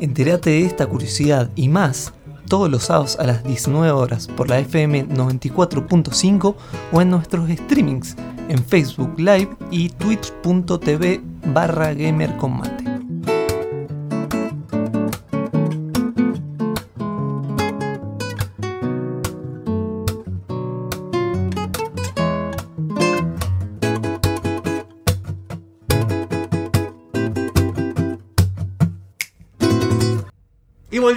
Entérate de esta curiosidad y más todos los sábados a las 19 horas por la FM 94.5 o en nuestros streamings en Facebook Live y twitch.tv barra gamercombate.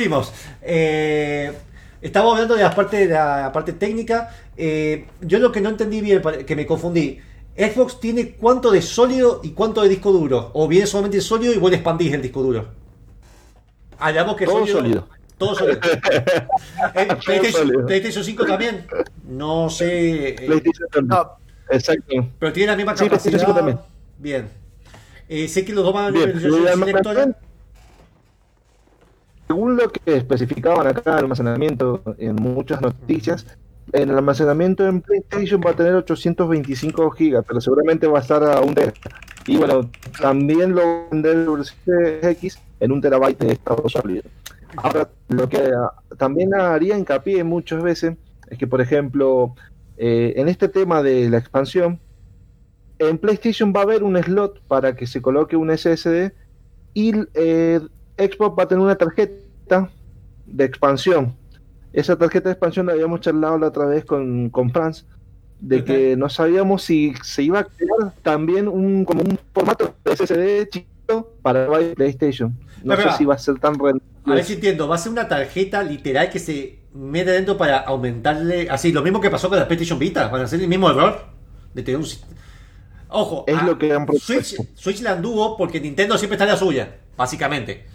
Volvimos. Eh, estamos hablando de la parte, de la parte técnica. Eh, yo lo que no entendí bien, que me confundí. Xbox tiene cuánto de sólido y cuánto de disco duro. O bien solamente sólido y vos le expandís el disco duro. Hablamos que Todo sólido. Todo sólido. *laughs* Eh, PlayStation, sólido. PlayStation 5 también. No sé. eh, PlayStation también. No, Exacto. pero tiene la misma Sí, PlayStation capacidad. 5 también. Bien. Eh, sé que los dos van a tener y el resolución lectora. almacenamiento, según lo que especificaban acá, el almacenamiento en muchas noticias, el almacenamiento en PlayStation va a tener 825 gigas, pero seguramente va a estar a un tera. Y bueno, también lo vender X en un terabyte de estado sólido. Ahora, lo que ah, también haría hincapié muchas veces es que, por ejemplo, eh, en este tema de la expansión, en PlayStation va a haber un slot para que se coloque un SSD y eh, Xbox va a tener una tarjeta de expansión. Esa tarjeta de expansión la habíamos charlado la otra vez con, con Franz, de que no sabíamos si se iba a crear también un como un formato de SSD chiquito para PlayStation. No sé si va a ser tan rentable. A ver si entiendo, va a ser una tarjeta literal que se mete dentro para aumentarle. Así, lo mismo que pasó con la PlayStation Vita, van a hacer el mismo error de tener un. Ojo, Es ah, lo que han Switch, Switch la anduvo porque Nintendo siempre está en la suya, básicamente.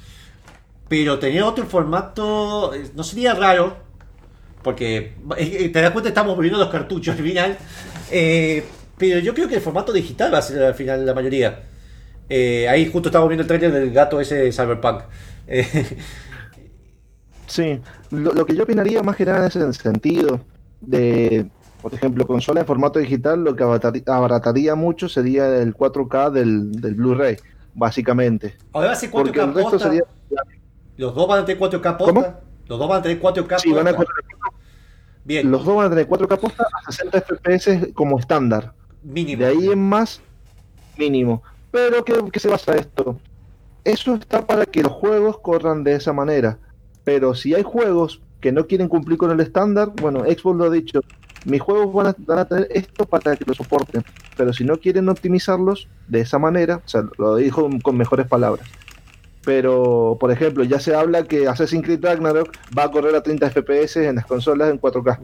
Pero tener otro formato eh, no sería raro, porque eh, eh, te das cuenta, estamos volviendo los cartuchos al final. Eh, pero yo creo que el formato digital va a ser al final la mayoría. Eh, ahí justo estamos viendo el trailer del gato ese de Cyberpunk. Eh, Sí, lo, lo que yo opinaría más que nada es en el sentido de, por ejemplo, consola en formato digital, lo que abarataría mucho sería el 4K del, del Blu-ray. básicamente. Ahora hace 4K Porque el resto posta. sería. Los dos van a tener 4K posta. Los dos van a tener 4K Sí, van a posta. Bien. Los dos van a tener 4K posta a 60 FPS como estándar. Mínimo. De ahí en más, mínimo. Pero ¿qué, qué se basa esto? Eso está para que los juegos corran de esa manera. Pero si hay juegos que no quieren cumplir con el estándar, bueno, Xbox lo ha dicho, mis juegos van a, van a tener esto para que lo soporten. Pero si no quieren optimizarlos de esa manera, o sea, lo dijo con mejores palabras. Pero, por ejemplo, ya se habla que Assassin's Creed Ragnarok va a correr a 30 FPS en las consolas en 4K.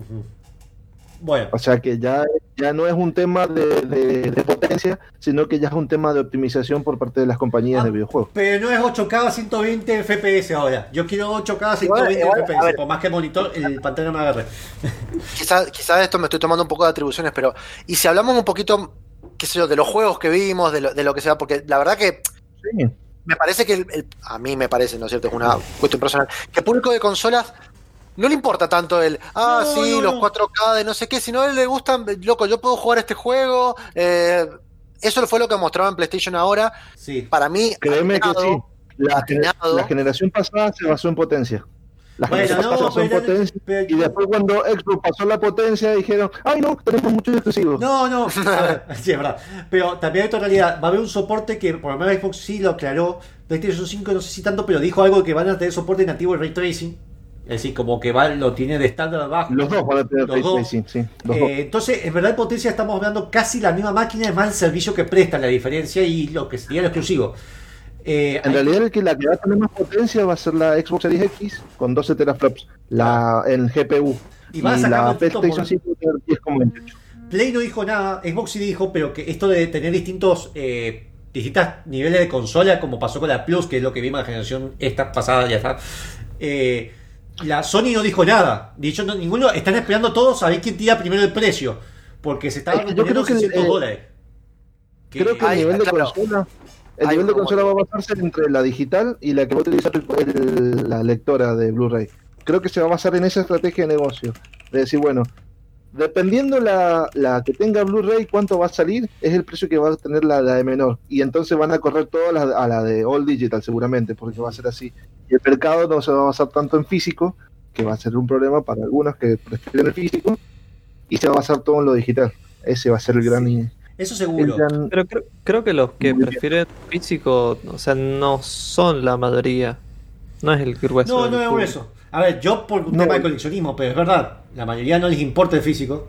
Bueno. O sea que ya, ya no es un tema de, de- de potencia, sino que ya es un tema de optimización por parte de las compañías de videojuegos. Pero no es 8K a 120 FPS ahora. Yo quiero 8K a 120 Igual- igual, a FPS. Por más que monitor, el pantalla no me agarre. *laughs* Quizás quizá de esto me estoy tomando un poco de atribuciones, pero. Y si hablamos un poquito, qué sé yo, de los juegos que vimos, de lo, de lo que sea, porque la verdad que. Me parece que. el- el- a mí me parece, ¿no es cierto? Es una cuestión personal. Que el público de consolas. No le importa tanto el, ah, No, sí, no, los no. 4K de no sé qué, sino a él le gustan, loco, yo puedo jugar este juego. eh, eso fue lo que mostraba en PlayStation ahora. Sí. Para mí, Créeme que sí. La, atinado. la generación pasada se basó en potencia. Bueno, no, pero-. Y después cuando Xbox pasó la potencia dijeron, ay no, tenemos muchos exclusivos. No, no. Ver, *laughs* sí, es verdad. Pero también hay otra realidad. Va a haber un soporte que por lo menos Xbox sí lo aclaró. PlayStation 5 no sé si tanto, pero dijo algo que van a tener soporte nativo de Ray Tracing. Es decir, como que va, lo tiene de estándar bajo. Los dos van a tener ray tracing, sí. los Eh, dos. entonces, en verdad, en potencia estamos hablando casi la misma máquina, es más el servicio que presta la diferencia y lo que sería lo exclusivo. Eh, En realidad el que la que va a tener más potencia va a ser la Xbox Series X con 12 teraflops la, en GPU. Y Y, van a sacar la PlayStation por- 5 va a tener 10,28. Play no dijo nada, Xbox sí dijo, pero que esto de tener distintos eh, distintos niveles de consola, como pasó con la Plus, que es lo que vimos en la generación esta pasada, ya está. eh, la Sony no dijo nada. Dicho, no, ninguno, están esperando todos a ver quién tira primero el precio. Porque se estaban Es que yo poniendo creo que, 600 eh, dólares. Creo que el Hay- nivel de claro. El nivel de consola va a basarse entre la digital y la que va a utilizar el- la lectora de Blu-ray. Creo que se va a basar en esa estrategia de negocio. De decir, bueno, dependiendo la, la que tenga Blu-ray, cuánto va a salir, es el precio que va a tener la, la de menor. Y entonces van a correr todas las a la de All Digital seguramente, porque va a ser así. Y el mercado no se va a basar tanto en físico, que va a ser un problema para algunos que prefieren el físico, y se va a basar todo en lo digital. Ese va a ser el gran... Eso seguro. Pero creo, creo que los que Muy bien. prefieren físico, o sea, no son la mayoría. No es el grueso. No, no es por público. eso. A ver, yo por un No. tema de coleccionismo, pero es verdad, la mayoría no les importa el físico,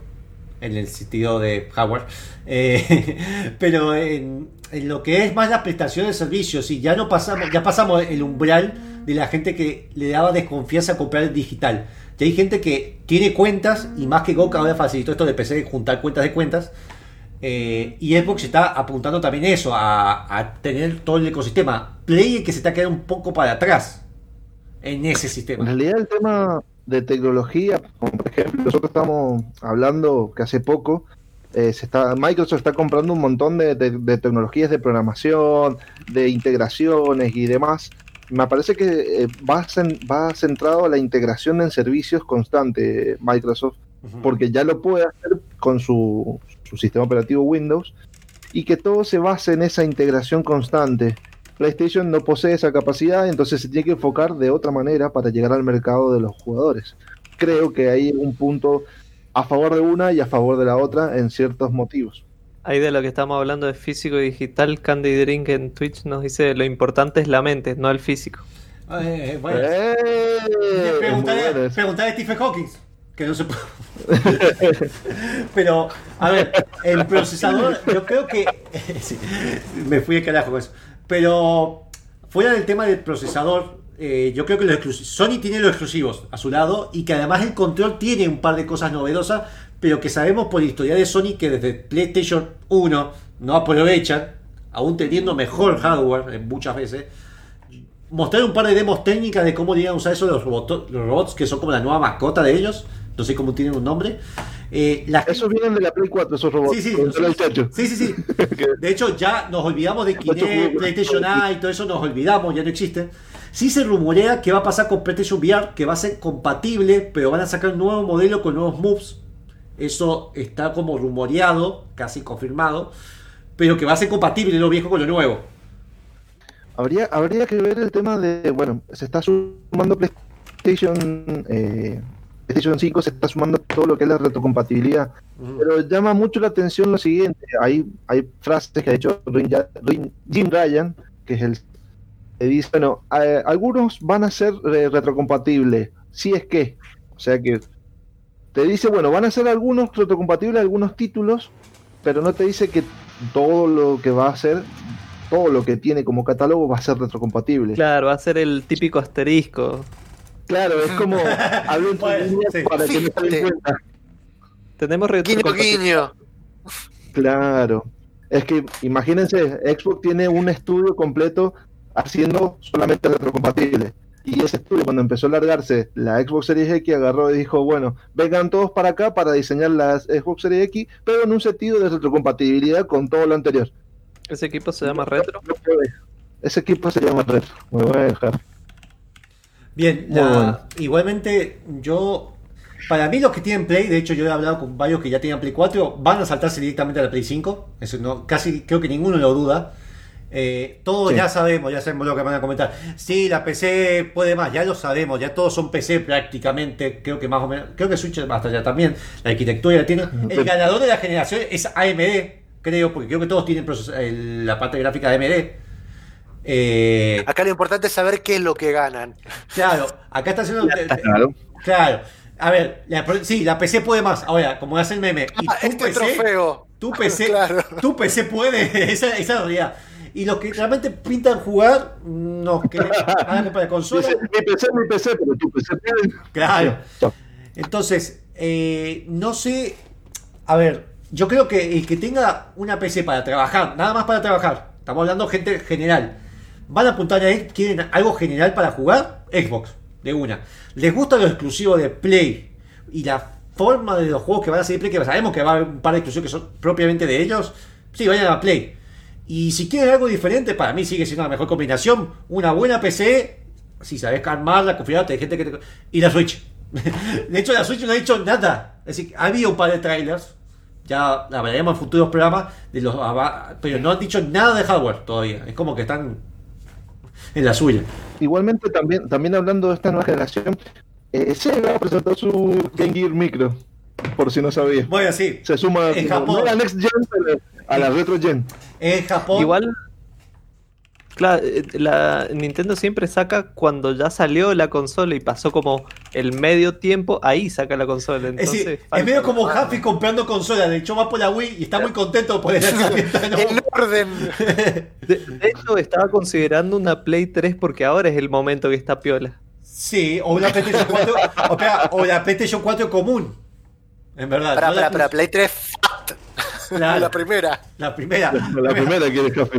en el sentido de hardware, eh, *laughs* pero en, en lo que es más la prestación de servicios, sí, ya no pasamos, ya pasamos el umbral de la gente que le daba desconfianza a comprar el digital. Ya hay gente que tiene cuentas y más que Go cada vez facilitó esto de PC juntar cuentas de cuentas. Eh, y Xbox está apuntando también eso, a, a tener todo el ecosistema. Play que se está quedando un poco para atrás en ese En sistema. realidad el tema de tecnología, como por ejemplo, nosotros estamos hablando que hace poco, eh, se está, Microsoft está comprando un montón de, de- de tecnologías de programación, de integraciones y demás. Me parece que eh, va, cen- va centrado a la integración en servicios constante Microsoft, porque ya lo puede hacer con su, su sistema operativo Windows y que todo se base en esa integración constante. PlayStation no posee esa capacidad, entonces se tiene que enfocar de otra manera para llegar al mercado de los jugadores. Creo que hay un punto a favor de una y a favor de la otra en ciertos motivos. Ahí de lo que estamos hablando de físico y digital, Candy Drink en Twitch nos dice lo importante es la mente, no el físico. Eh, bueno. ¡Eh! Preguntaré, bueno preguntaré a Stephen Hawking, que no se puede. *laughs* Pero, a ver, el procesador, yo creo que. *laughs* me fui de carajo con eso. Pero, fuera del tema del procesador, eh, yo creo que los Sony tiene los exclusivos a su lado y que además el control tiene un par de cosas novedosas, pero que sabemos por la historia de Sony que desde PlayStation 1 no aprovechan, aún teniendo mejor hardware en muchas veces mostrar un par de demos técnicas de cómo iban a usar eso los, roboto- los robots, que son como la nueva mascota de ellos. No sé cómo tienen un nombre. Eh, Esos vienen de la Play 4, esos robots. Sí, sí. Sí, sí, sí. *laughs* De hecho, ya nos olvidamos de Kinect, PlayStation Eye, todo eso nos olvidamos, ya no existe. Sí se rumorea que va a pasar con PlayStation VR, que va a ser compatible, pero van a sacar un nuevo modelo con nuevos moves. Eso está como rumoreado, casi confirmado, pero que va a ser compatible lo viejo con lo nuevo. Habría, habría que ver el tema de, bueno, se está sumando PlayStation, eh, PlayStation 5, se está sumando todo lo que es la retrocompatibilidad, pero llama mucho la atención lo siguiente, hay, hay frases que ha Rin- Jim Ryan, que es el que dice, bueno, eh, algunos van a ser eh, retrocompatibles, si es que, o sea que te dice, bueno, van a ser algunos retrocompatibles algunos títulos, pero no te dice que todo lo que va a ser, todo lo que tiene como catálogo va a ser retrocompatible. Claro, va a ser el típico asterisco. Claro, es como *laughs* hablo entre líneas para que no se den cuenta. Tenemos Guiño, guiño. Claro. Es que imagínense, Xbox tiene un estudio completo haciendo solamente retrocompatible. Y ese estudio, cuando empezó a largarse la Xbox Series X, agarró y dijo, bueno, vengan todos para acá para diseñar la Xbox Series X, pero en un sentido de retrocompatibilidad con todo lo anterior. Ese equipo se llama Retro. Ese equipo se llama Retro. Me voy a dejar. Bien, la- bueno. igualmente yo, para mí los que tienen Play, de hecho yo he hablado con varios que ya tenían Play 4, van a saltarse directamente a la Play 5, eso no, casi creo que ninguno lo duda. Eh, todos Sí. ya sabemos, ya sabemos lo que van a comentar. Sí, la PC puede más, ya lo sabemos, ya todos son PC prácticamente, creo que más o menos, creo que Switch hasta ya también, la arquitectura ya tiene. El ganador de la generación es AMD, creo, porque creo que todos tienen la parte gráfica de AMD. Eh, Acá lo importante es saber qué es lo que ganan. Claro, acá está haciendo. Claro. Claro. A ver, la, sí, la PC puede más. Ahora, como hace el meme. Y tu este PC, trofeo. Tu PC, *laughs* Claro. tu PC puede. *laughs* esa, esa es la realidad. Y los que realmente pintan jugar, nos que van a comprar consola. *laughs* Mi PC, mi PC, pero tu PC puede. Claro. Entonces, eh, no sé. A ver, yo creo que el que tenga una PC para trabajar, nada más para trabajar, estamos hablando gente general, van a apuntar ahí, quieren algo general para jugar, Xbox, de una. Les gusta lo exclusivo de Play y la forma de los juegos que van a salir Play, que sabemos que va a haber un par de exclusivos que son propiamente de ellos, sí, vayan a Play. Y si quieren algo diferente, para mí sigue siendo la mejor combinación. Una buena PC, si sabes armarla, configurarte, hay gente que te... Y la Switch. *laughs* De hecho, la Switch no ha dicho nada. Es decir, había un par de trailers. Ya hablaremos en futuros programas de los pero no han dicho nada de hardware todavía. Es como que están en la suya. Igualmente, también, también hablando de esta nueva generación, eh, Sega presentó su Game Gear Micro, por si no sabías. Bueno, sí. Se suma En como- Japón. no a la Next Gen, pero a la Retro Gen. En Japón. Igual, claro, eh, la Nintendo siempre saca cuando ya salió la consola y pasó como el medio tiempo, ahí saca la consola. Es Entonces, decir, es medio como Happy comprando consola. De hecho, va por la Wii y está muy contento por el. *laughs* ¿no? En orden. *laughs* de, de hecho, estaba considerando una Play 3 porque ahora es el momento que está piola. Sí, o una PlayStation 4. o, espera, o la PlayStation 4 común. En verdad. Para, no la para, para, Play 3 La primera. La primera. La primera que eres café.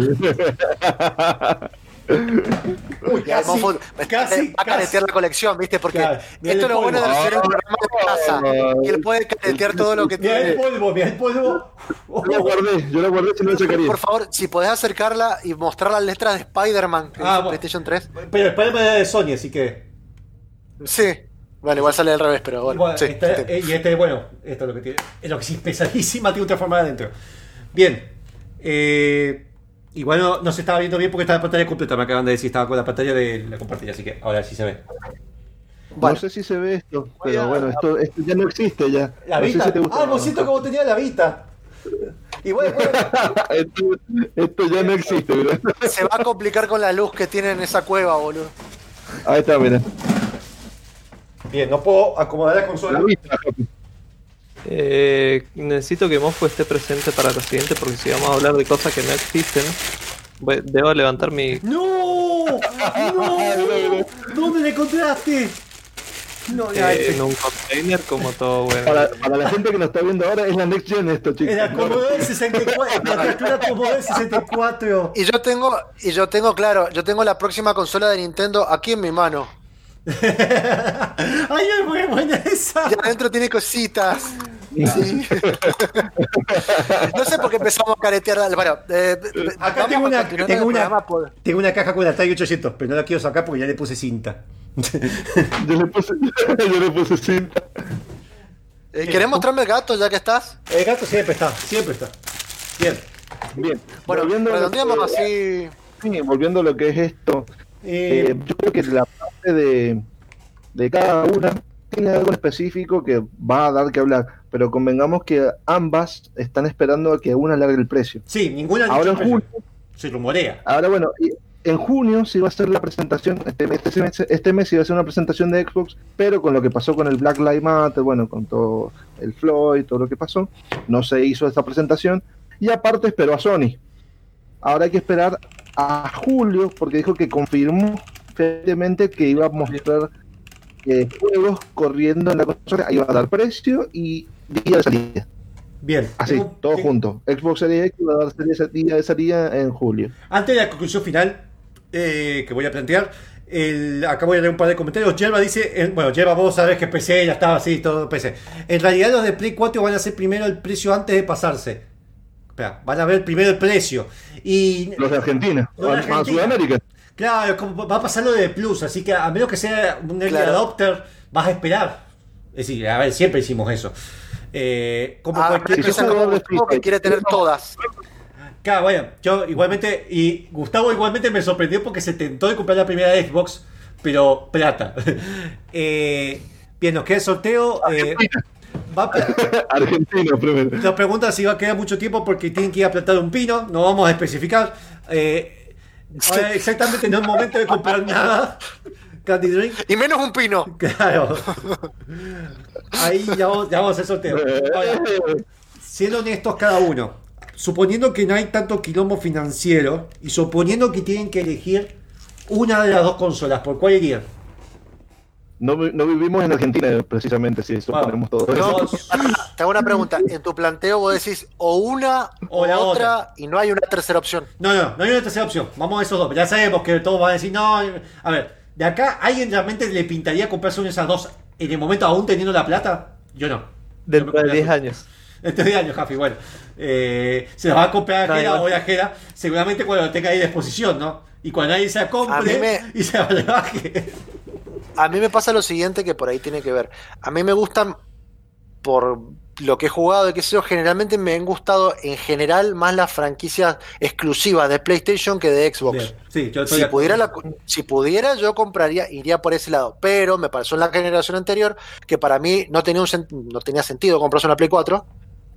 Uy, casi, Monfort, casi, va a caretear la colección, ¿viste? Porque Claro, esto es lo bueno de hacer un programa de casa. Que él puede caretear todo lo que Mira el tiene. polvo, mira el polvo. Yo la guardé, yo la guardé si no sacaría. Por favor, si podés acercarla y mostrar las letras de Spider-Man que Ah. PlayStation 3. Pero problema era de Sony, así que. Sí. Bueno, igual sale al revés, pero bueno. Bueno, sí, este- sí. eh, y este, bueno, esto es lo que tiene. Es lo que sí, pesadísima, tiene otra forma adentro. Bien. Eh, igual no, no se estaba viendo bien porque estaba la pantalla completa. Me acaban de decir, estaba con la pantalla de la compartida, así que ahora sí se ve. Bueno. No sé si se ve esto, pero bueno, esto, esto ya no existe ya. La no sé vista. si te gusta. ah, vos siento como tenía la vista. Igual, bueno, *laughs* esto, esto ya no existe, ¿verdad? Se va a complicar con la luz que tiene en esa cueva, boludo. Ahí está, mira. Bien, no puedo acomodar la consola. Eh, necesito que Mofo esté presente para lo siguiente porque si vamos a hablar de cosas que no existen, voy- debo levantar mi... ¡No! ¡No! ¿Dónde la encontraste? No, ya, eh, ese- en un container como todo bueno. Para, para la gente que nos está viendo ahora es la Next Gen esto, chicos. En la Commodore 64, en la captura Commodore 64. Y yo tengo, y yo tengo, claro, yo tengo la próxima consola de Nintendo aquí en mi mano. *laughs* Ay, es muy buena esa. Y adentro tiene cositas. Sí. *laughs* no sé por qué empezamos a caretear. Bueno, eh, Acá vamos tengo una, tengo, una, por- tengo una caja con Atari 800, pero no la quiero sacar porque ya le puse cinta. *laughs* Yo le puse, yo le puse cinta. Eh, ¿Querés mostrarme el gato ya que estás? El gato siempre está, siempre está. Bien. Bien. Bueno, volviendo a lo redondeamos que- así. sí, volviendo a lo que es esto, Eh, eh, yo creo que la parte de, de cada una tiene algo específico que va a dar que hablar, pero convengamos que ambas están esperando a que una largue el precio. sí, ninguna Ahora en precio. Se rumorea. Ahora bueno, en junio sí va a ser la presentación, este, este mes, este mes sí va a ser una presentación de Xbox, pero con lo que pasó con el Black Lives Matter, bueno, con todo el Floyd, todo lo que pasó, no se hizo esta presentación, y aparte esperó a Sony. Ahora hay que esperar a julio, porque dijo que confirmó fehacientemente que iba a mostrar eh, juegos corriendo en la consola, iba a dar precio y día de salida. Bien. Así, Tengo- todo tengo- junto. Xbox Series X va a dar día de salida en julio. Antes de la conclusión final eh, que voy a plantear, el, acá voy a leer un par de comentarios. Yerba dice, eh, bueno, Yerba, vos sabés que PC ya estaba así, todo PC. En realidad los de Play 4 van a hacer primero el precio antes de pasarse. Espera, van a ver primero el precio. Y Los de Argentina, Los de a-. Sudamérica. Claro, como va a pasar lo de Plus, así que a menos que sea un early Claro. adopter, vas a esperar. Es decir, a ver, siempre hicimos eso. Eh, como Ah, cualquier empieza como que quiere tener todas. Claro, bueno, yo igualmente, y Gustavo igualmente me sorprendió porque se tentó de comprar la primera Xbox, pero plata. *laughs* Eh, bien, nos queda el sorteo. eh, va a- *laughs* Argentino primero. nos preguntan si va a quedar mucho tiempo porque tienen que ir a plantar un pino, no vamos a especificar. Eh, ahora exactamente no es momento de comprar nada. Candy Drink. Y menos un pino. *laughs* Claro. Ahí ya vamos, ya vamos a hacer sorteo. Ahora, siendo honestos cada uno, suponiendo que no hay tanto quilombo financiero y suponiendo que tienen que elegir una de las dos consolas, ¿por cuál irían? No, no vivimos en Argentina, precisamente, si eso Wow. ponemos todo No, eso. te hago una pregunta. En tu planteo vos decís o una o, O la otra, y no hay una tercera opción. No, no, no hay una tercera opción. Vamos a esos dos. Ya sabemos que todos van a decir, no. A ver, de acá, ¿alguien realmente le pintaría comprarse una de esas dos en el momento aún teniendo la plata? Yo no. Dentro de 10 años. *laughs* Este de años, Jafi, bueno. Eh, se las va a comprar a Jera o la Jera, seguramente cuando lo tenga ahí a disposición, ¿no? Y cuando nadie se la A compre me- *laughs* y se la rebaje. A mí me pasa lo siguiente que por ahí tiene que ver. A mí me gustan por lo que he jugado y qué sé yo, generalmente me han gustado en general más las franquicias exclusivas de PlayStation que de Xbox. Bien, Sí, yo estoy Si pudiera, la- si pudiera, yo compraría, iría por ese lado. Pero me pasó en la generación anterior que para mí no tenía, un sen- no tenía sentido comprarse una Play 4.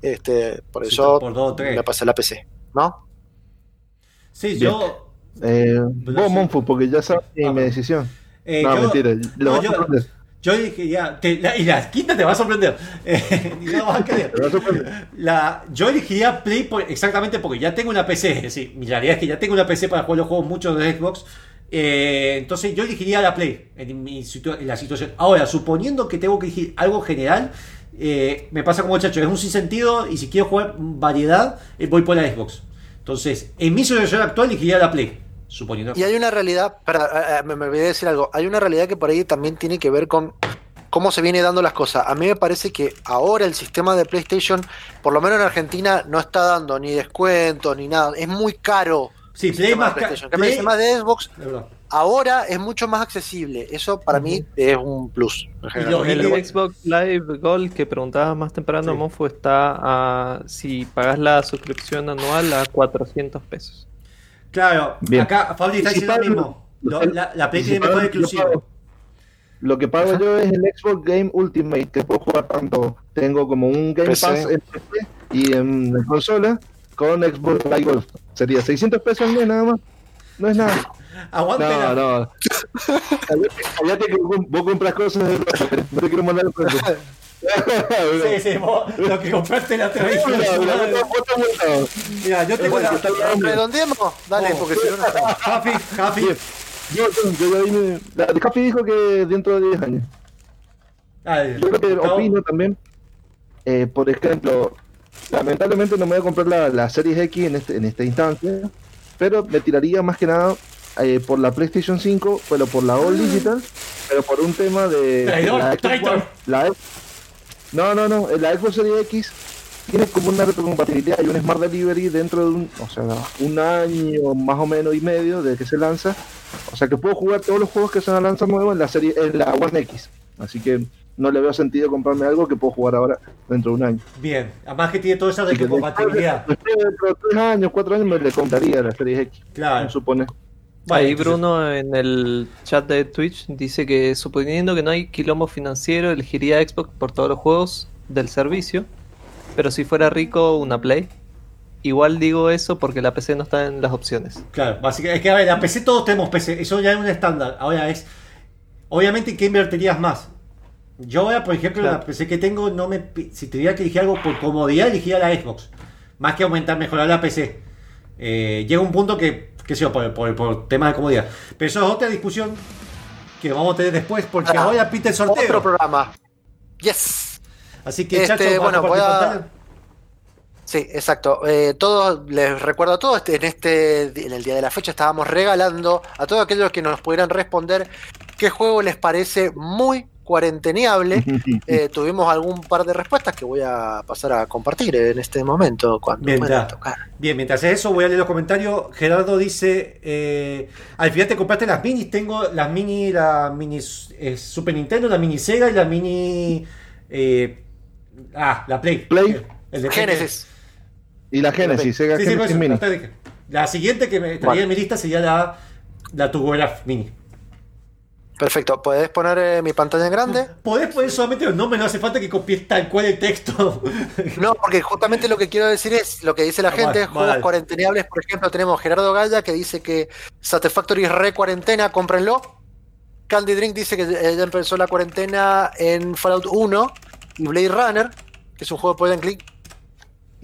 Este, por Sí, eso por dos o tres. me pasé a la PC. ¿No? Sí, Bien. yo. Eh, vos. Monfu, porque ya sabes mi Ah, decisión. Eh, no, yo- mentira. Lo no, a yo-. Yo dije ya, te- la- y la quinta te va a sorprender. *laughs* Eh, y no vas a creer. Te vas a sorprender. La, yo elegiría Play por- exactamente porque ya tengo una PC. Es decir, mi realidad es que ya tengo una PC para jugar los juegos muchos de Xbox. Eh, entonces yo elegiría la Play en, mi situa- en la situación. Ahora, suponiendo que tengo que elegir algo general, eh, me pasa como muchacho, es un sinsentido y si quiero jugar variedad, eh, voy por la Xbox. Entonces, en mi situación actual elegiría la Play. Suponiendo Y hay una realidad, espera, eh, eh, me, me olvidé de decir algo, hay una realidad que por ahí también tiene que ver con cómo se viene dando las cosas. A mí me parece que ahora el sistema de PlayStation, por lo menos en Argentina, no está dando ni descuentos ni nada. Es muy caro. Sí, Play más ca- PlayStation. En cambio, el sistema de Xbox ahora es mucho más accesible. Eso para mí es un plus. lo- El Xbox Live Gold que preguntaba más temprano, Sí. Monfo, está a. Si pagas la suscripción anual a 400 pesos. Claro, Bien. acá Fabri está diciendo lo mismo. Lo- la, la Play tiene mejor exclusivo. Lo que pago yo es el Xbox Game Ultimate, que puedo jugar tanto. Tengo como un Game PC. Pass en PC y en la consola con Xbox Live Gold. Sería 600 pesos al mes nada más. No es nada. Aguante No, no. *laughs* Cállate que vos compras cosas de No te quiero mandar el. *laughs* Sí, sí, vos lo que compraste la otra vez. Mira, te- te yo tengo Bueno, la. está grande. redondeemos, dale, Oh. porque si no, no estamos. *laughs* Jafi. Bien. Yo, yo, yo la de Capi dijo que dentro de 10 años. Ay, Yo lo que Gustavo. opino también, eh, por ejemplo, lamentablemente no me voy a comprar la, la Series X en, este, en esta instancia, pero me tiraría más que nada eh, por la PlayStation 5, pero por la All Digital, pero por un tema de Traidor, la Xbox la no, no, no, la Xbox Series X tiene como una retrocompatibilidad y un Smart Delivery dentro de un, o sea, un año más o menos y medio de que se lanza, o sea que puedo jugar todos los juegos que se van a lanzar nuevos en la serie, en la One X, así que no le veo sentido comprarme algo que puedo jugar ahora dentro de un año. Bien, además que tiene toda esa retrocompatibilidad. Dentro de tres años, cuatro años, me le compraría la Series X. Claro. Supone. Ahí Bruno en el chat de Twitch dice que suponiendo que no hay quilombo financiero, elegiría Xbox por todos los juegos del servicio. Pero si fuera rico, una Play. Igual digo eso porque la PC no está en las opciones. Claro, básicamente, es que a ver, la PC todos tenemos PC, eso ya es un estándar. Ahora es, obviamente, ¿qué invertirías más? Yo ahora, por ejemplo, Claro. la PC que tengo, no me, si tuviera que elegir algo por comodidad, elegiría la Xbox. Más que aumentar, mejorar la PC. Eh, llega un punto que, qué sé yo, por, por, por temas de comodidad. Pero eso es otra discusión que vamos a tener después, porque Ah, ahora pita el sorteo. Otro programa. Yes. Así que, Este, chacho, ¿vas a bueno, voy a-? Sí, exacto. Eh, todos, les recuerdo a todos, en este, en el día de la fecha estábamos regalando a todos aquellos que nos pudieran responder qué juego les parece muy cuarenteneable. *laughs* Eh, tuvimos algún par de respuestas que voy a pasar a compartir en este momento cuando Mientras, tocar. bien, mientras haces eso, voy a leer los comentarios. Gerardo dice: eh, Al final te compraste las minis. Tengo las mini, la mini eh, Super Nintendo, la mini Sega y la mini. eh, ah, la Play. Play. El de Genesis. Y la Genesis, Sega Sí, sí, por Genesis eso, Mini. La siguiente que me traía en mi lista sería la, la Mini. Perfecto. ¿Podés poner eh, mi pantalla en grande? Podés poner solamente los nombres, no hace falta que copies tal cual el texto. *laughs* No, porque justamente lo que quiero decir es lo que dice la Ah, gente, juegos vale. cuarenteneables, por ejemplo, tenemos Gerardo Gaya que dice que Satisfactory es re cuarentena, cómprenlo. Candy Drink dice que ya empezó la cuarentena en Fallout 1 y Blade Runner, que es un juego de point and click.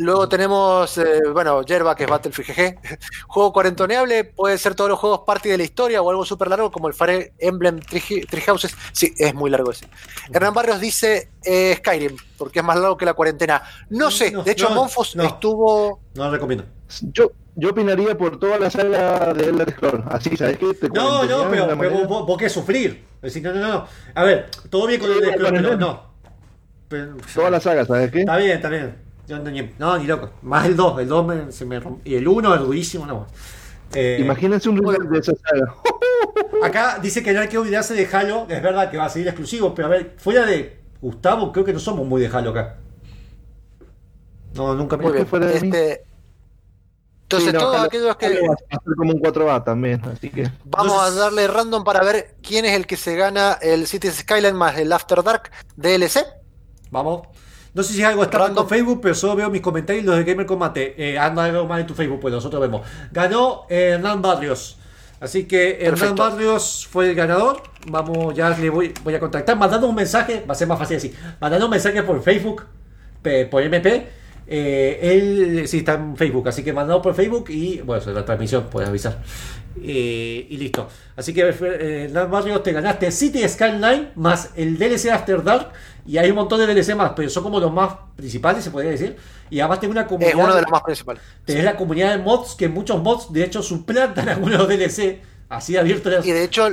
Luego tenemos, eh, bueno, Yerba, que es Battlefield GG. *laughs* Juego cuarentoneable, puede ser todos los juegos party de la historia o algo súper largo como el Fire Emblem Three, Three Houses. Sí, es muy largo ese. Hernán Barrios dice eh, Skyrim, porque es más largo que la cuarentena. No sé, No, de hecho no, Monfos no. estuvo... No lo recomiendo. Yo, yo opinaría por toda la saga de Elder Scrolls. Así, ¿sabes qué? Te No, no, pero, pero manera- vos, vos querés sufrir. Es decir, no, no, no. A ver, todo bien con el Sí, de pero no. Pero- Toda la saga, ¿sabes qué? Está bien, está bien. Yo no, ni, no, ni loco. Más el 2. El 2 me, se me romp- Y el 1 es durísimo, no. Eh, Imagínense un remake de esa saga. *laughs* acá dice que no hay que olvidarse de Halo. Es verdad que va a seguir exclusivo, pero a ver, fuera de Gustavo, creo que no somos muy de Halo acá. No, nunca me bien. fuera de. Este, entonces, Sí, no, todos Halo- aquellos que... Halo va a ser como un 4A también, así que. Vamos a darle random para ver quién es el que se gana el Cities Skyline más el After Dark DLC. Vamos. No sé si algo está en Facebook, pero solo veo mis comentarios y los de Gamer Combate. Eh, anda algo mal en tu Facebook, pues nosotros vemos. Ganó eh, Hernán Barrios. Así que Hernán Perfecto. Barrios fue el ganador. Vamos, ya le voy, voy a contactar. Mandando un mensaje, va a ser más fácil así. Mandando un mensaje por Facebook, por MP. Eh, él sí está en Facebook, así que mandado por Facebook y bueno, la transmisión, puedes avisar. Eh, y listo. Así que eh, Hernán Barrios te ganaste City Skyline más el DLC After Dark. Y hay un montón de DLC más, pero son como los más principales, se podría decir. Y además tengo una comunidad. Es uno de los más principales. Tenés la comunidad de mods, que muchos mods de hecho suplantan *laughs* algunos DLC. Así abiertos. Y de hecho,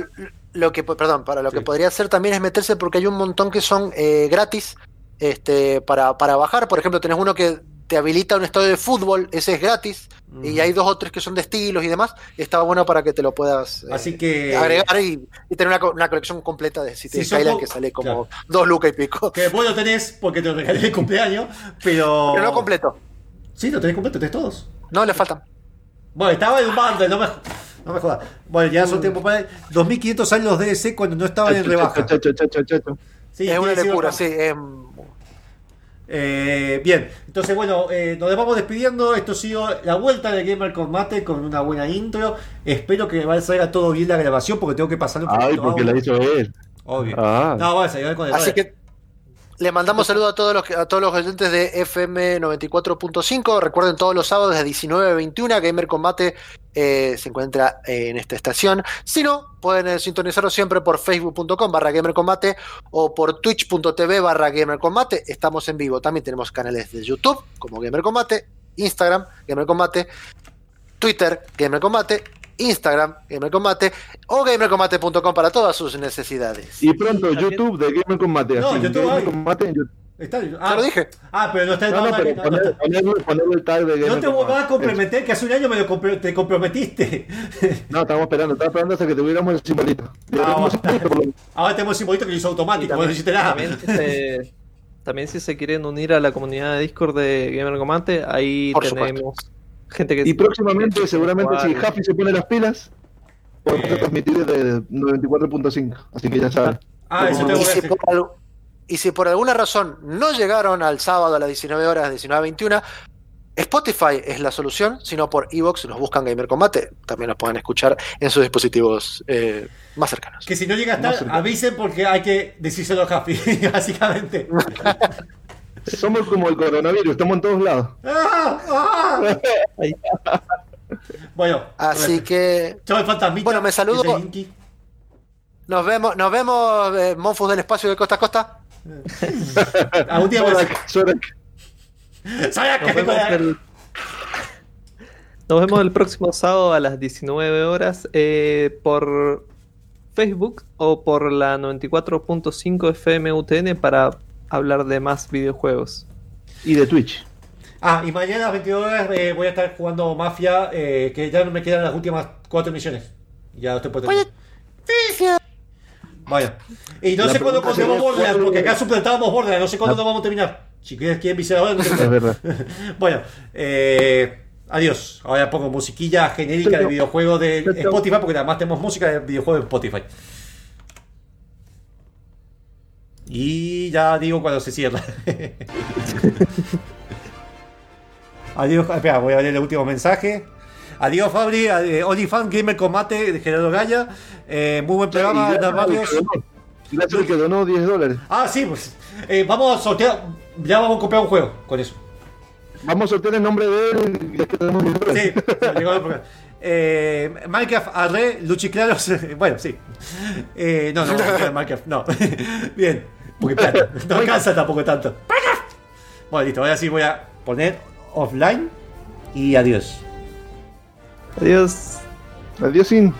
lo que, perdón, para lo que podría hacer también es meterse porque hay un montón que son eh, gratis este, para, para bajar. Por ejemplo, tenés uno que te habilita un estadio de fútbol, ese es gratis. Y hay dos o tres que son de estilos y demás. y Está bueno para que te lo puedas eh, Así que. agregar y, y tener una, co- una colección completa de City son Skyline que sale como claro. dos lucas y pico. Que vos lo tenés porque te lo regalé de cumpleaños, pero. Pero no completo. Sí, lo tenés completo, tenés todos. No, le faltan. Bueno, estaba en un bundle, no me, no me jodas. Bueno, ya son tiempo para. 2500 salen los DLC cuando no estaban en rebaja. Sí, es una locura, sí. es- Eh, bien, entonces bueno, eh, nos vamos despidiendo. Esto ha sido la vuelta de Gamer Combate con una buena intro. Espero que vaya a salga todo bien la grabación porque tengo que pasar un Ay, porque la hizo él. Obvio. Ah. No, va a salir con el Así que le mandamos saludos a todos los a todos los oyentes de FM 94.5. Recuerden todos los sábados de 19 a 21 Gamer Combate eh, se encuentra en esta estación. Si no, pueden eh, sintonizarlo siempre por facebook.com barra Gamer Combate o por twitch.tv barra Gamer Combate. Estamos en vivo. También tenemos canales de YouTube como Gamer Combate, Instagram Gamer Combate, Twitter Gamer Combate, Instagram Gamer Combate o gamercombate.com para todas sus necesidades. Y pronto YouTube de Gamer Combate. No, así, YouTube Gamer. Combate en, Está, Ya ah, lo dije. Ah, pero no está No, no, no, pero no, no poner, está- el tag de No Gamer te Command. vas a comprometer, que hace un año me lo te comprometiste. No, estamos esperando, estamos esperando hasta que tuviéramos el simbolito. Ah, menos. Ahora tenemos un simbolito que lo hizo automático, no hiciste nada. también, si se, también si se quieren unir a la comunidad de Discord de Gamer Comate, ahí Por tenemos gente que Y próximamente, seguramente, si. Jaffy se pone las pilas, podemos Eh. transmitir desde 94.5. Así que ya saben. Ah, eso tengo Y que si, decir. y si por alguna razón no llegaron al sábado a las 19 horas, 19 a 21, Spotify es la solución, sino por Evox nos buscan Gamer Combate. También nos pueden escuchar en sus dispositivos eh, más cercanos. Que si no llega a estar, avisen porque hay que decírselo a Jafi, *laughs* básicamente. *laughs* Somos como el coronavirus, estamos en todos lados. *laughs* ¡Ah! ¡Ah! Bueno, Así que fantasmita. Bueno, me saludo. nos vemos, nos vemos, eh, Monfus del espacio de costa a costa. *laughs* Algún día voy a Zorak, Zorak. ¿Sabes Nos qué? vemos, el, nos vemos el próximo sábado a las 19 horas eh, por Facebook o por la 94.5 FM UTN para hablar de más videojuegos. Y de Twitch. Ah, y mañana a las 22 horas eh, voy a estar jugando Mafia, eh, que ya no me quedan las últimas 4 misiones. Ya estoy por terminar. Vaya. Y no La sé cuándo continuamos Borderlands, ¿cuál- porque acá suplantábamos Borderlands, no sé cuándo La- nos vamos a terminar. Si quieres, quieren visitar ahora, no Es verdad. *laughs* Bueno, eh, adiós. Ahora pongo musiquilla genérica de videojuego de. Spotify, porque además tenemos música de videojuego de Spotify. Y ya digo cuando se cierra. *laughs* Adiós, espera, voy a leer el último mensaje. Adiós Fabri, eh, OnlyFans Gamer Combate de Gerardo Gaya. Eh, muy buen programa, Hernán gracias que donó. Gracias al que donó 10 dólares. Ah, sí, pues. eh, vamos a sortear. Ya vamos a comprar un juego con eso. Vamos a sortear el nombre de él. Ya que tenemos 10 Sí, llegó el programa. Eh, Minecraft Arre, Luchiclaros. *laughs* Bueno, sí. Eh, no, no, no, Minecraft, no. *laughs* Bien, porque plata. No alcanza tampoco tanto. Bueno, listo, ahora sí voy a poner offline y adiós. Adiós. Adiós, sin.